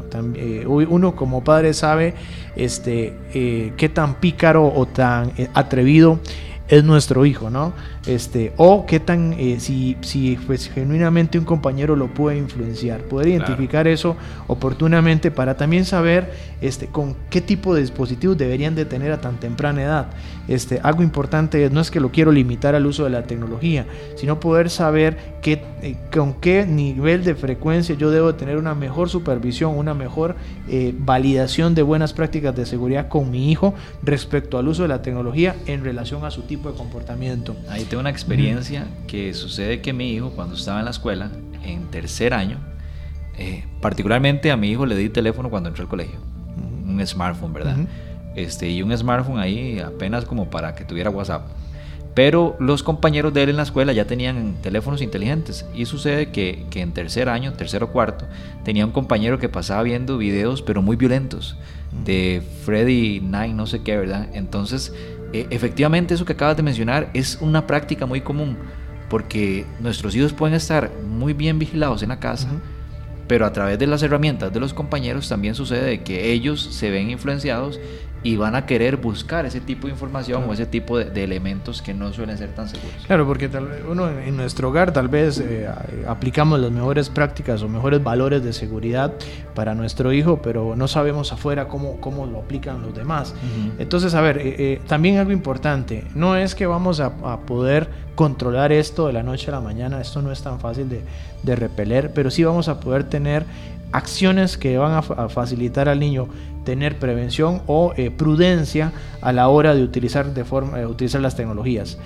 Uno como padre sabe este, qué tan pícaro o tan atrevido es nuestro hijo, ¿no? Este, o qué tan, eh, si, si pues, genuinamente un compañero lo puede influenciar, poder identificar eso oportunamente para también saber este, con qué tipo de dispositivos deberían de tener a tan temprana edad. Este, algo importante no es que lo quiero limitar al uso de la tecnología, sino poder saber qué, eh, con qué nivel de frecuencia yo debo tener una mejor supervisión, una mejor eh, validación de buenas prácticas de seguridad con mi hijo respecto al uso de la tecnología en relación a su tipo de comportamiento. Ahí una experiencia que sucede que mi hijo cuando estaba en la escuela, en tercer año, eh, particularmente a mi hijo le di teléfono cuando entró al colegio, un smartphone, ¿verdad? este, y un smartphone ahí apenas como para que tuviera WhatsApp. Pero los compañeros de él en la escuela ya tenían teléfonos inteligentes. Y sucede que, que en tercer año, tercero o cuarto, tenía un compañero que pasaba viendo videos, pero muy violentos, de Freddy Nine, no sé qué, ¿verdad? Entonces e, efectivamente eso que acabas de mencionar es una práctica muy común, porque nuestros hijos pueden estar muy bien vigilados en la casa, pero a través de las herramientas de los compañeros también sucede que ellos se ven influenciados y van a querer buscar ese tipo de información o ese tipo de, elementos que no suelen ser tan seguros. Claro, porque tal, uno en nuestro hogar tal vez eh, aplicamos las mejores prácticas o mejores valores de seguridad para nuestro hijo, pero no sabemos afuera cómo, cómo lo aplican los demás. Entonces, a ver, eh, eh, también algo importante, no es que vamos a, poder controlar esto de la noche a la mañana, esto no es tan fácil de, de repeler, pero sí vamos a poder tener acciones que van a, facilitar al niño tener prevención o eh, prudencia a la hora de utilizar, de forma, eh, utilizar las tecnologías.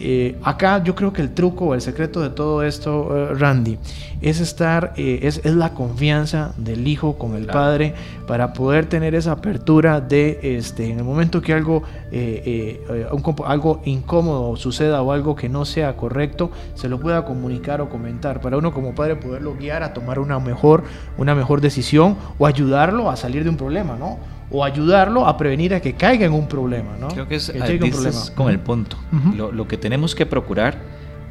Eh, acá yo creo que el truco o el secreto de todo esto, eh, Randy, es estar, eh, es, la confianza del hijo con el padre para poder tener esa apertura de, este, en el momento que algo, algo incómodo suceda o algo que no sea correcto, se lo pueda comunicar o comentar, para uno como padre poderlo guiar a tomar una mejor, una mejor decisión o ayudarlo a salir de un problema, ¿no? O ayudarlo a prevenir a que caiga en un problema, ¿no? Creo que es, con el punto. lo, que tenemos que procurar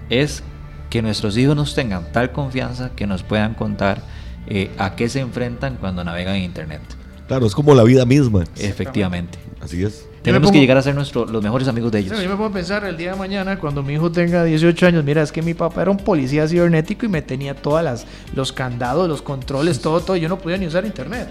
es que nuestros hijos nos tengan tal confianza que nos puedan contar eh, a qué se enfrentan cuando navegan en Internet. Claro, es como la vida misma. Efectivamente. Así es. Tenemos que llegar a ser nuestro, los mejores amigos de ellos. yo me puedo pensar el día de mañana cuando mi hijo tenga 18 años, mira, es que mi papá era un policía cibernético y me tenía todas las los candados, los controles, todo, todo, yo no podía ni usar internet.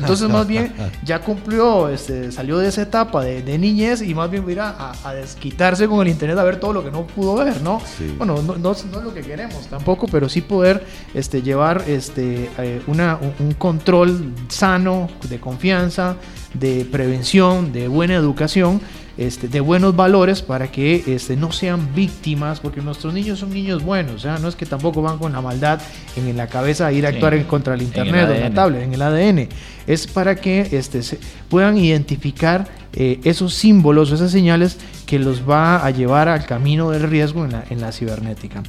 Entonces, más bien, ya cumplió, este, salió de esa etapa de, niñez y más bien va a, a, desquitarse con el internet a ver todo lo que no pudo ver, ¿no? Bueno, no, no, es lo que queremos tampoco, pero sí poder este, llevar este, eh, una, un control sano, de confianza, de prevención, de buena educación este, de buenos valores para que este, no sean víctimas, porque nuestros niños son niños buenos, no es que tampoco van con la maldad en, la cabeza a ir a actuar en, contra el Internet o la tablet, en el ADN. Es para que este, se puedan identificar eh, esos símbolos, esas señales que los va a llevar al camino del riesgo en la, en la cibernética.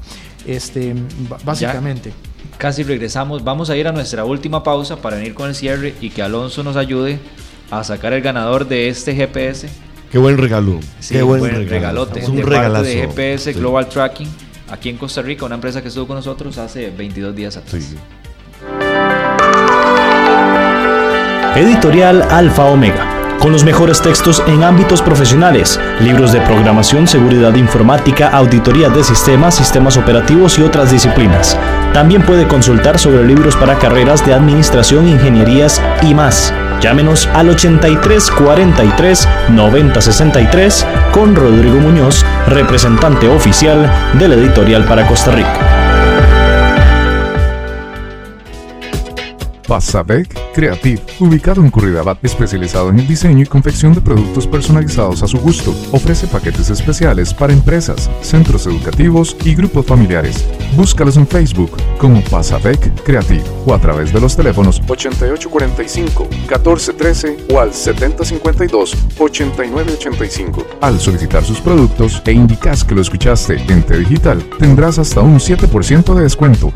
Este, básicamente. casi regresamos, vamos a ir a nuestra última pausa para venir con el cierre y que Alonso nos ayude a sacar el ganador de este GPS Qué buen regalo. Qué buen, regalote. Es un de regalazo. de GPS Global Tracking aquí en Costa Rica, una empresa que estuvo con nosotros hace 22 días atrás. Editorial Alfa Omega con los mejores textos en ámbitos profesionales, libros de programación, seguridad informática, auditoría de sistemas, sistemas operativos y otras disciplinas. También puede consultar sobre libros para carreras de administración, ingenierías y más. Llámenos al 83 43 90 63 con Rodrigo Muñoz, representante oficial de la editorial para Costa Rica. Pasadec Creative, ubicado en Curridabat, especializado en el diseño y confección de productos personalizados a su gusto. Ofrece paquetes especiales para empresas, centros educativos y grupos familiares. Búscalos en Facebook como Pasadec Creative o a través de los teléfonos 8845-1413 o al 7052-8985. Al solicitar sus productos e indicas que lo escuchaste en T Digital, tendrás hasta un 7% de descuento.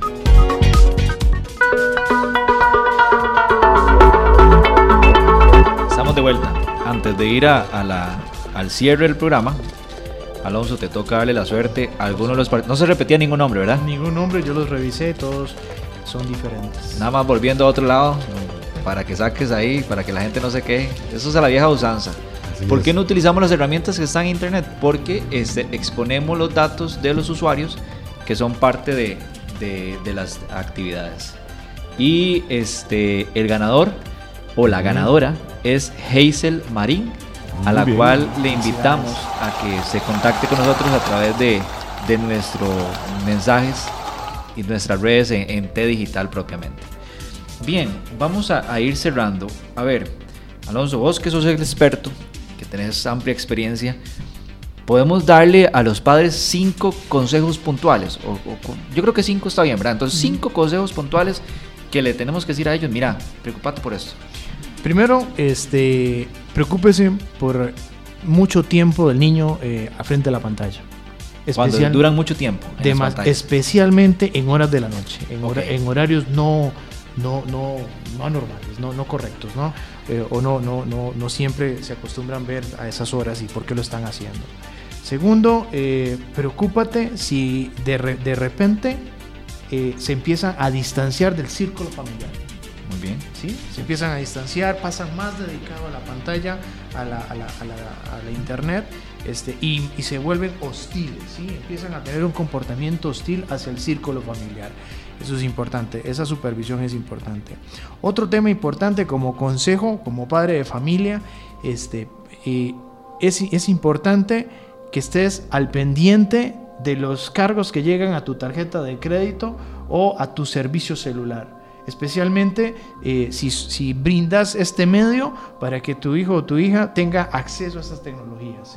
De vuelta. Antes de ir a, la, al cierre del programa, Alonso, te toca darle la suerte a algunos de los No se repetía ningún nombre, ¿verdad? Ningún nombre, yo los revisé, todos son diferentes. Nada más volviendo a otro lado, para que saques ahí, para que la gente no se quede. Eso es a la vieja usanza. ¿Por qué no utilizamos las herramientas que están en Internet? Porque este, exponemos los datos de los usuarios que son parte de, de, de las actividades. Y este, el ganador o la ganadora es Hazel Marín, a la cual le invitamos a que se contacte con nosotros a través de, nuestros mensajes y nuestras redes en, T Digital propiamente. Bien, vamos a, ir cerrando. A ver, Alonso, vos que sos el experto, que tenés amplia experiencia, podemos darle a los padres cinco consejos puntuales. O, yo creo que cinco está bien, ¿verdad? Entonces, cinco consejos puntuales que le tenemos que decir a ellos, mira, preocupate por esto. Primero, este, preocúpese por mucho tiempo del niño eh, a frente de la pantalla. Cuando duran mucho tiempo. especialmente en horas de la noche, en, horarios no, no, no, no anormales, no, no correctos, ¿no? Eh, o no, no, no, no siempre se acostumbran ver a esas horas y por qué lo están haciendo. Segundo, eh, preocúpate si de, de repente eh, se empiezan a distanciar del círculo familiar. Muy bien. ¿sí? Se empiezan a distanciar, pasan más dedicado a la pantalla, a la, a la, a la, a la internet, este, y, y, se vuelven hostiles, ¿sí? empiezan a tener un comportamiento hostil hacia el círculo familiar. Eso es importante, esa supervisión es importante. Otro tema importante como consejo, como padre de familia, este, eh, es, es importante que estés al pendiente de los cargos que llegan a tu tarjeta de crédito o a tu servicio celular especialmente eh, si, brindas este medio para que tu hijo o tu hija tenga acceso a estas tecnologías.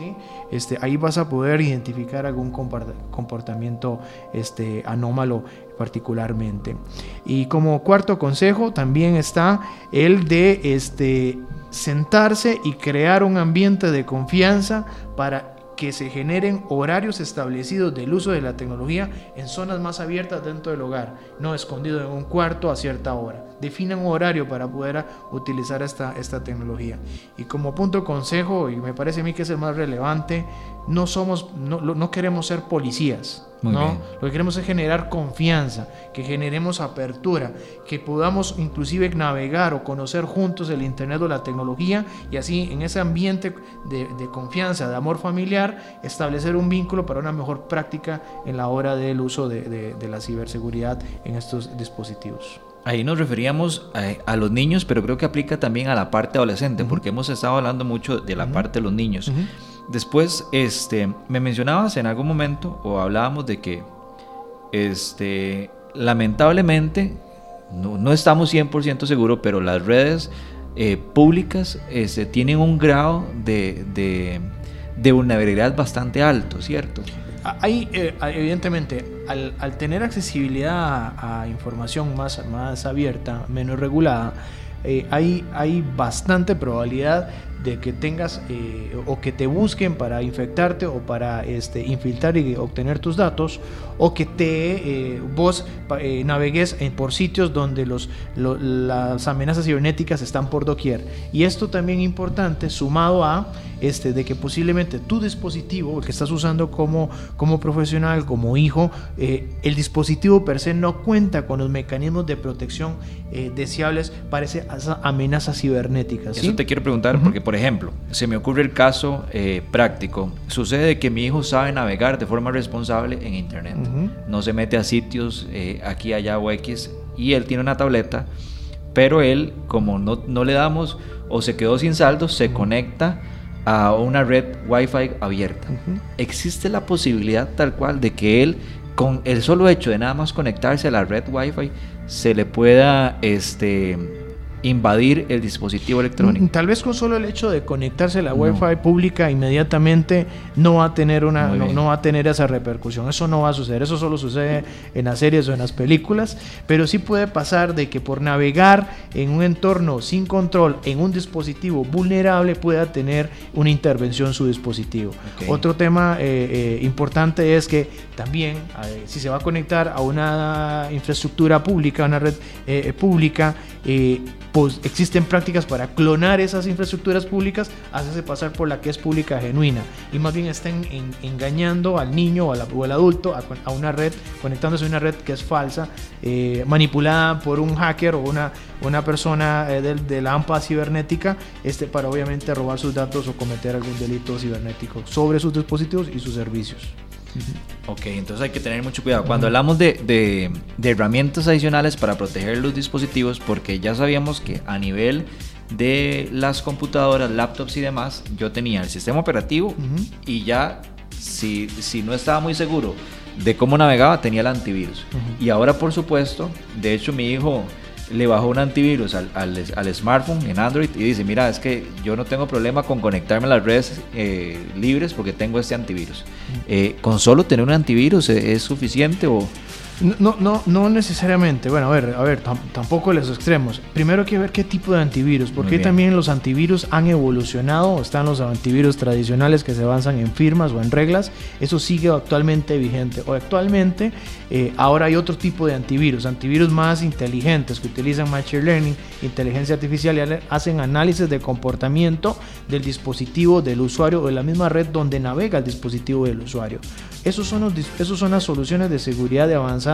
Este, ahí vas a poder identificar algún comportamiento este, anómalo particularmente. Y como cuarto consejo también está el de este, sentarse y crear un ambiente de confianza para que se generen horarios establecidos del uso de la tecnología en zonas más abiertas dentro del hogar, no escondido en un cuarto a cierta hora. Definan un horario para poder utilizar esta, esta tecnología. Y como punto consejo, y me parece a mí que es el más relevante, no somos, no, no queremos ser policías. ¿no? Lo que queremos es generar confianza, que generemos apertura, que podamos inclusive navegar o conocer juntos el Internet o la tecnología y así en ese ambiente de, de, confianza, de amor familiar, establecer un vínculo para una mejor práctica en la hora del uso de, de, de la ciberseguridad en estos dispositivos. Ahí nos referíamos a, a, los niños, pero creo que aplica también a la parte adolescente, uh -huh. porque hemos estado hablando mucho de la uh -huh. parte de los niños. Uh -huh. Después, este, me mencionabas en algún momento, o hablábamos de que, este, lamentablemente, no, no estamos 100% seguros, pero las redes eh, públicas este, tienen un grado de, de, de, vulnerabilidad bastante alto, ¿cierto? Hay, eh, evidentemente, al, al, tener accesibilidad a, a, información más, más abierta, menos regulada, eh, hay, hay bastante probabilidad de que tengas eh, o que te busquen para infectarte o para este, infiltrar y obtener tus datos o que te eh, vos eh, navegues en, por sitios donde los, lo, las amenazas cibernéticas están por doquier. Y esto también importante sumado a este, de que posiblemente tu dispositivo el que estás usando como, como profesional como hijo eh, el dispositivo per se no cuenta con los mecanismos de protección deseables para esas amenazas cibernéticas ¿sí? eso te quiero preguntar uh -huh. porque por ejemplo, se me ocurre el caso eh, práctico. Sucede que mi hijo sabe navegar de forma responsable en Internet. Uh -huh. No se mete a sitios eh, aquí, allá o X. Y él tiene una tableta, pero él, como no, no le damos o se quedó sin saldo, se conecta a una red Wi-Fi abierta. Uh -huh. Existe la posibilidad tal cual de que él, con el solo hecho de nada más conectarse a la red Wi-Fi, se le pueda este, invadir el dispositivo electrónico. Tal vez con solo el hecho de conectarse a la no. Wi-Fi pública inmediatamente no va a tener una no, no, va a tener esa repercusión. Eso no va a suceder. Eso solo sucede en las series o en las películas, pero sí puede pasar de que por navegar en un entorno sin control en un dispositivo vulnerable pueda tener una intervención su dispositivo. Okay. Otro tema eh, eh, importante es que también eh, si se va a conectar a una infraestructura pública, una red eh, pública, pues existen prácticas para clonar esas infraestructuras públicas, hacerse pasar por la que es pública genuina y más bien estén en, engañando al niño o, al adulto a, una red, conectándose a una red que es falsa, eh, manipulada por un hacker o una, persona eh, de, de, la AMPA cibernética este, para obviamente robar sus datos o cometer algún delito cibernético sobre sus dispositivos y sus servicios. Ok, entonces hay que tener mucho cuidado. Cuando hablamos de, de, de, herramientas adicionales para proteger los dispositivos, porque ya sabíamos que a nivel de las computadoras, laptops y demás, yo tenía el sistema operativo uh -huh. y ya si, si no estaba muy seguro de cómo navegaba, tenía el antivirus. Y ahora, por supuesto, de hecho mi hijo le bajó un antivirus al, al, al, smartphone en Android y dice, mira, es que yo no tengo problema con conectarme a las redes eh, libres porque tengo este antivirus. Eh, ¿Con solo tener un antivirus es, es suficiente o...? No, no, no necesariamente. Bueno, a ver, a ver, tampoco los extremos. Primero hay que ver qué tipo de antivirus, porque también los antivirus han evolucionado. Están los antivirus tradicionales que se avanzan en firmas o en reglas. Eso sigue actualmente vigente. O actualmente, eh, ahora hay otro tipo de antivirus, antivirus más inteligentes que utilizan Machine Learning, inteligencia artificial y hacen análisis de comportamiento del dispositivo del usuario o de la misma red donde navega el dispositivo del usuario. Esos son, los, esos son las soluciones de seguridad de avanzada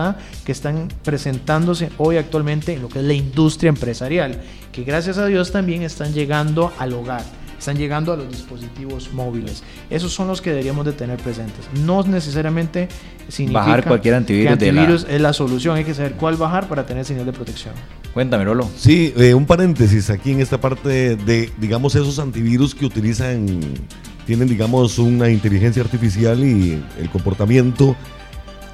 que están presentándose hoy actualmente en lo que es la industria empresarial, que gracias a Dios también están llegando al hogar están llegando a los dispositivos móviles. Esos son los que deberíamos de tener presentes. No necesariamente significa bajar cualquier antivirus, que antivirus es la solución. Hay que saber cuál bajar para tener señal de protección. Cuéntame, Rolo. Sí, eh, un paréntesis aquí en esta parte de, digamos, esos antivirus que utilizan, tienen, digamos, una inteligencia artificial y el comportamiento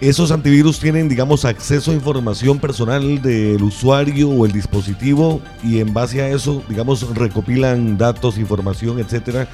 esos antivirus tienen, digamos, acceso a información personal del usuario o el dispositivo y en base a eso, digamos, recopilan datos, información, etcétera.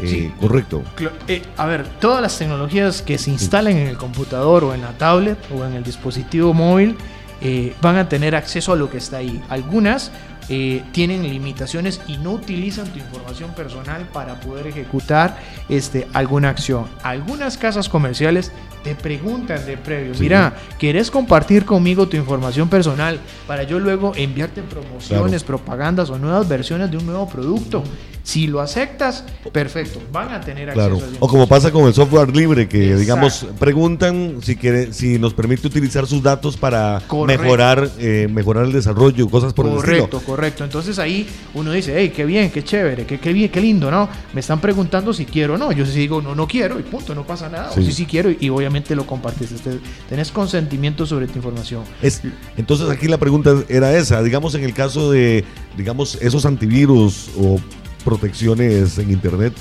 Eh, sí. Correcto. Eh, a ver, todas las tecnologías que se instalen en el computador o en la tablet o en el dispositivo móvil eh, van a tener acceso a lo que está ahí. Algunas eh, tienen limitaciones y no utilizan tu información personal para poder ejecutar este, alguna acción. Algunas casas comerciales te preguntan de previo, mira, ¿quieres compartir conmigo tu información personal para yo luego enviarte promociones, propagandas o nuevas versiones de un nuevo producto? Si lo aceptas, perfecto, van a tener acceso claro. O como pasa con el software libre, que digamos, preguntan si quiere, si nos permite utilizar sus datos para mejorar, eh, mejorar el desarrollo, cosas por correcto, el estilo. Correcto, correcto. Entonces ahí uno dice, hey, qué bien, qué chévere, qué, qué, bien, qué lindo, ¿no? Me están preguntando si quiero o no. Yo sí digo, no, no quiero y punto, no pasa nada. Sí. O sí, sí quiero y obviamente lo compartes. Este, tenés consentimiento sobre tu información. Es, entonces aquí la pregunta era esa, digamos en el caso de, digamos, esos antivirus o protecciones en internet,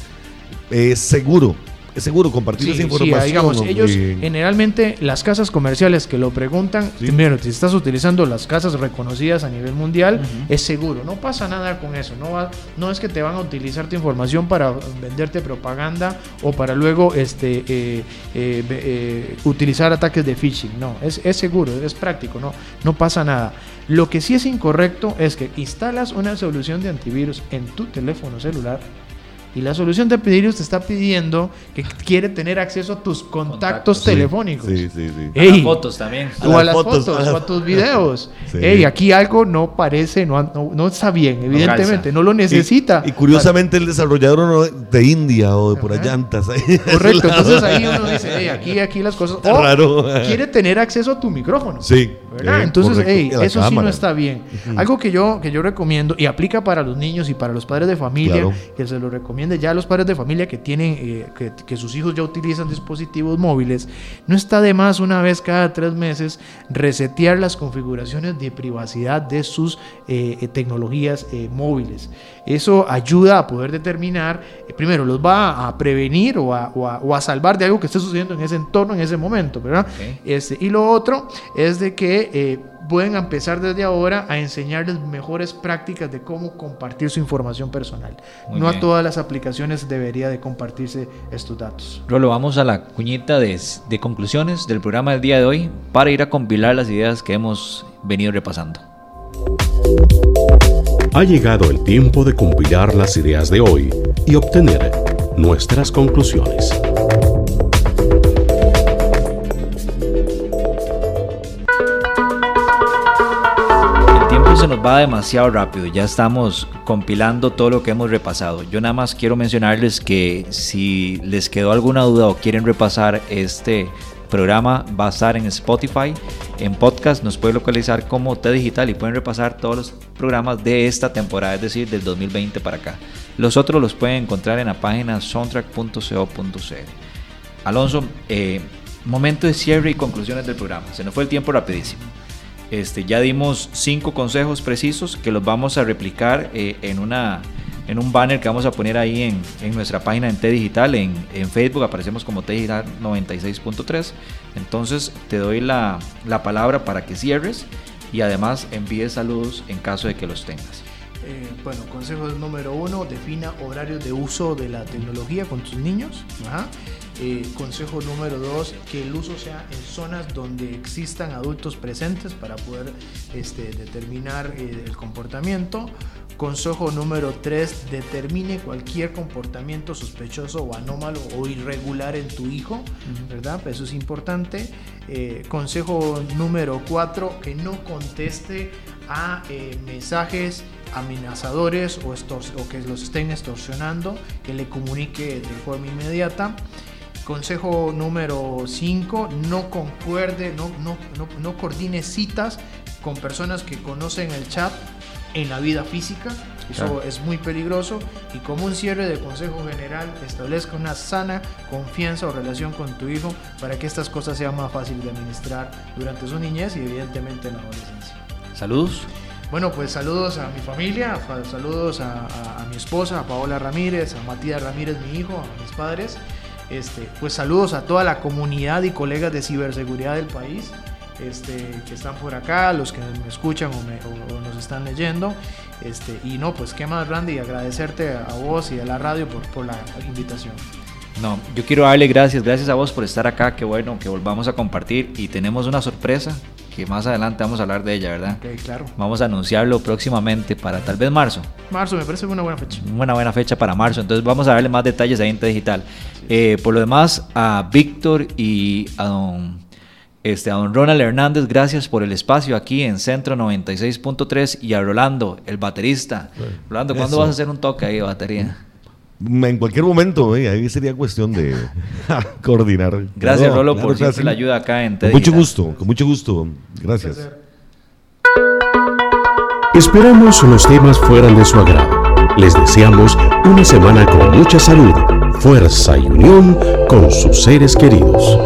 es seguro. Seguro compartir sí, esa información. Sí, digamos, ellos generalmente las casas comerciales que lo preguntan, sí. primero, si estás utilizando las casas reconocidas a nivel mundial, uh -huh. es seguro. No pasa nada con eso. No, va, no es que te van a utilizar tu información para venderte propaganda o para luego este, eh, eh, eh, utilizar ataques de phishing. No, es, es seguro, es práctico, no, no pasa nada. Lo que sí es incorrecto es que instalas una solución de antivirus en tu teléfono celular y la solución de antivirus te está pidiendo que quiere tener acceso a tus contactos, contactos telefónicos. Sí, sí, sí. Ey, a las fotos también. O a, a las fotos, fotos a o a tus videos. Sí. Ey, aquí algo no parece, no, no, no está bien, evidentemente, no, no lo necesita. Y, y, curiosamente el desarrollador de India o de por allá antas. Correcto, entonces ahí uno dice, hey, aquí, aquí las cosas. Está raro. Quiere tener acceso a tu micrófono. Sí. ¿Verdad? Eh, Entonces, hey, eso cámara. sí no está bien. Uh -huh. Algo que yo, que yo recomiendo y aplica para los niños y para los padres de familia, claro. que se lo recomiende ya a los padres de familia que tienen, eh, que, que, sus hijos ya utilizan dispositivos móviles, no está de más una vez cada tres meses resetear las configuraciones de privacidad de sus eh, tecnologías eh, móviles. Eso ayuda a poder determinar, primero, los va a prevenir o a, o, a, o a, salvar de algo que esté sucediendo en ese entorno, en ese momento, ¿verdad? Okay. Este, y lo otro es de que eh, pueden empezar desde ahora a enseñarles mejores prácticas de cómo compartir su información personal. Muy no bien. a todas las aplicaciones debería de compartirse estos datos. Rolo, vamos a la cuñita de, de conclusiones del programa del día de hoy para ir a compilar las ideas que hemos venido repasando. Ha llegado el tiempo de compilar las ideas de hoy y obtener nuestras conclusiones. se nos va demasiado rápido, ya estamos compilando todo lo que hemos repasado. Yo nada más quiero mencionarles que si les quedó alguna duda o quieren repasar este programa va a estar en Spotify, en podcast nos puede localizar como T Digital y pueden repasar todos los programas de esta temporada, es decir, del 2020 para acá. Los otros los pueden encontrar en la página soundtrack.co.cr. Alonso, eh, momento de cierre y conclusiones del programa. Se nos fue el tiempo rapidísimo. Este, ya dimos cinco consejos precisos que los vamos a replicar eh, en, una, en un banner que vamos a poner ahí en, en nuestra página en T Digital, en, Facebook aparecemos como T Digital 96.3. Entonces te doy la, la, palabra para que cierres y además envíes saludos en caso de que los tengas. Eh, bueno, consejo número uno, defina horarios de uso de la tecnología con tus niños. Ajá. Eh, consejo número dos, que el uso sea en zonas donde existan adultos presentes para poder este, determinar eh, el comportamiento. Consejo número tres, determine cualquier comportamiento sospechoso o anómalo o irregular en tu hijo, uh -huh. ¿verdad? Eso es importante. Eh, consejo número cuatro, que no conteste a mensajes amenazadores o, o que los estén extorsionando, que le comunique de forma inmediata. Consejo número 5, no concuerde, no, no, no, no coordine citas con personas que conocen el chat en la vida física. Eso Claro. es muy peligroso. Y como un cierre de Consejo General, establezca una sana confianza o relación con tu hijo para que estas cosas sean más fáciles de administrar durante su niñez y evidentemente en la adolescencia. Saludos. Bueno, pues saludos a mi familia, fa- saludos a, a- a mi esposa, a Paola Ramírez, a Matías Ramírez, mi hijo, a mis padres. Este, pues saludos a toda la comunidad y colegas de ciberseguridad del país este, que están por acá, los que me escuchan o, nos están leyendo. Este, y no, pues qué más, Randy, agradecerte a vos y a la radio por la invitación. No, yo quiero darle gracias, gracias a vos por estar acá, qué bueno que volvamos a compartir y tenemos una sorpresa que más adelante vamos a hablar de ella, ¿verdad? Ok, claro. Vamos a anunciarlo próximamente para tal vez marzo. Marzo me parece una buena fecha. Una buena fecha para marzo, entonces vamos a darle más detalles a Inte Digital. Eh, por lo demás, a Víctor y a don, este, a don Ronald Hernández, gracias por el espacio aquí en Centro 96.3 y a Rolando, el baterista. Rolando, ¿cuándo Eso. vas a hacer un toque ahí de batería? En cualquier momento, eh, ahí sería cuestión de coordinar. Gracias, Rolo, claro por siempre la ayuda acá en Con TED mucho gusto, con mucho gusto. Gracias. Esperamos los temas fueran de su agrado. Les deseamos una semana con mucha salud, fuerza y unión con sus seres queridos.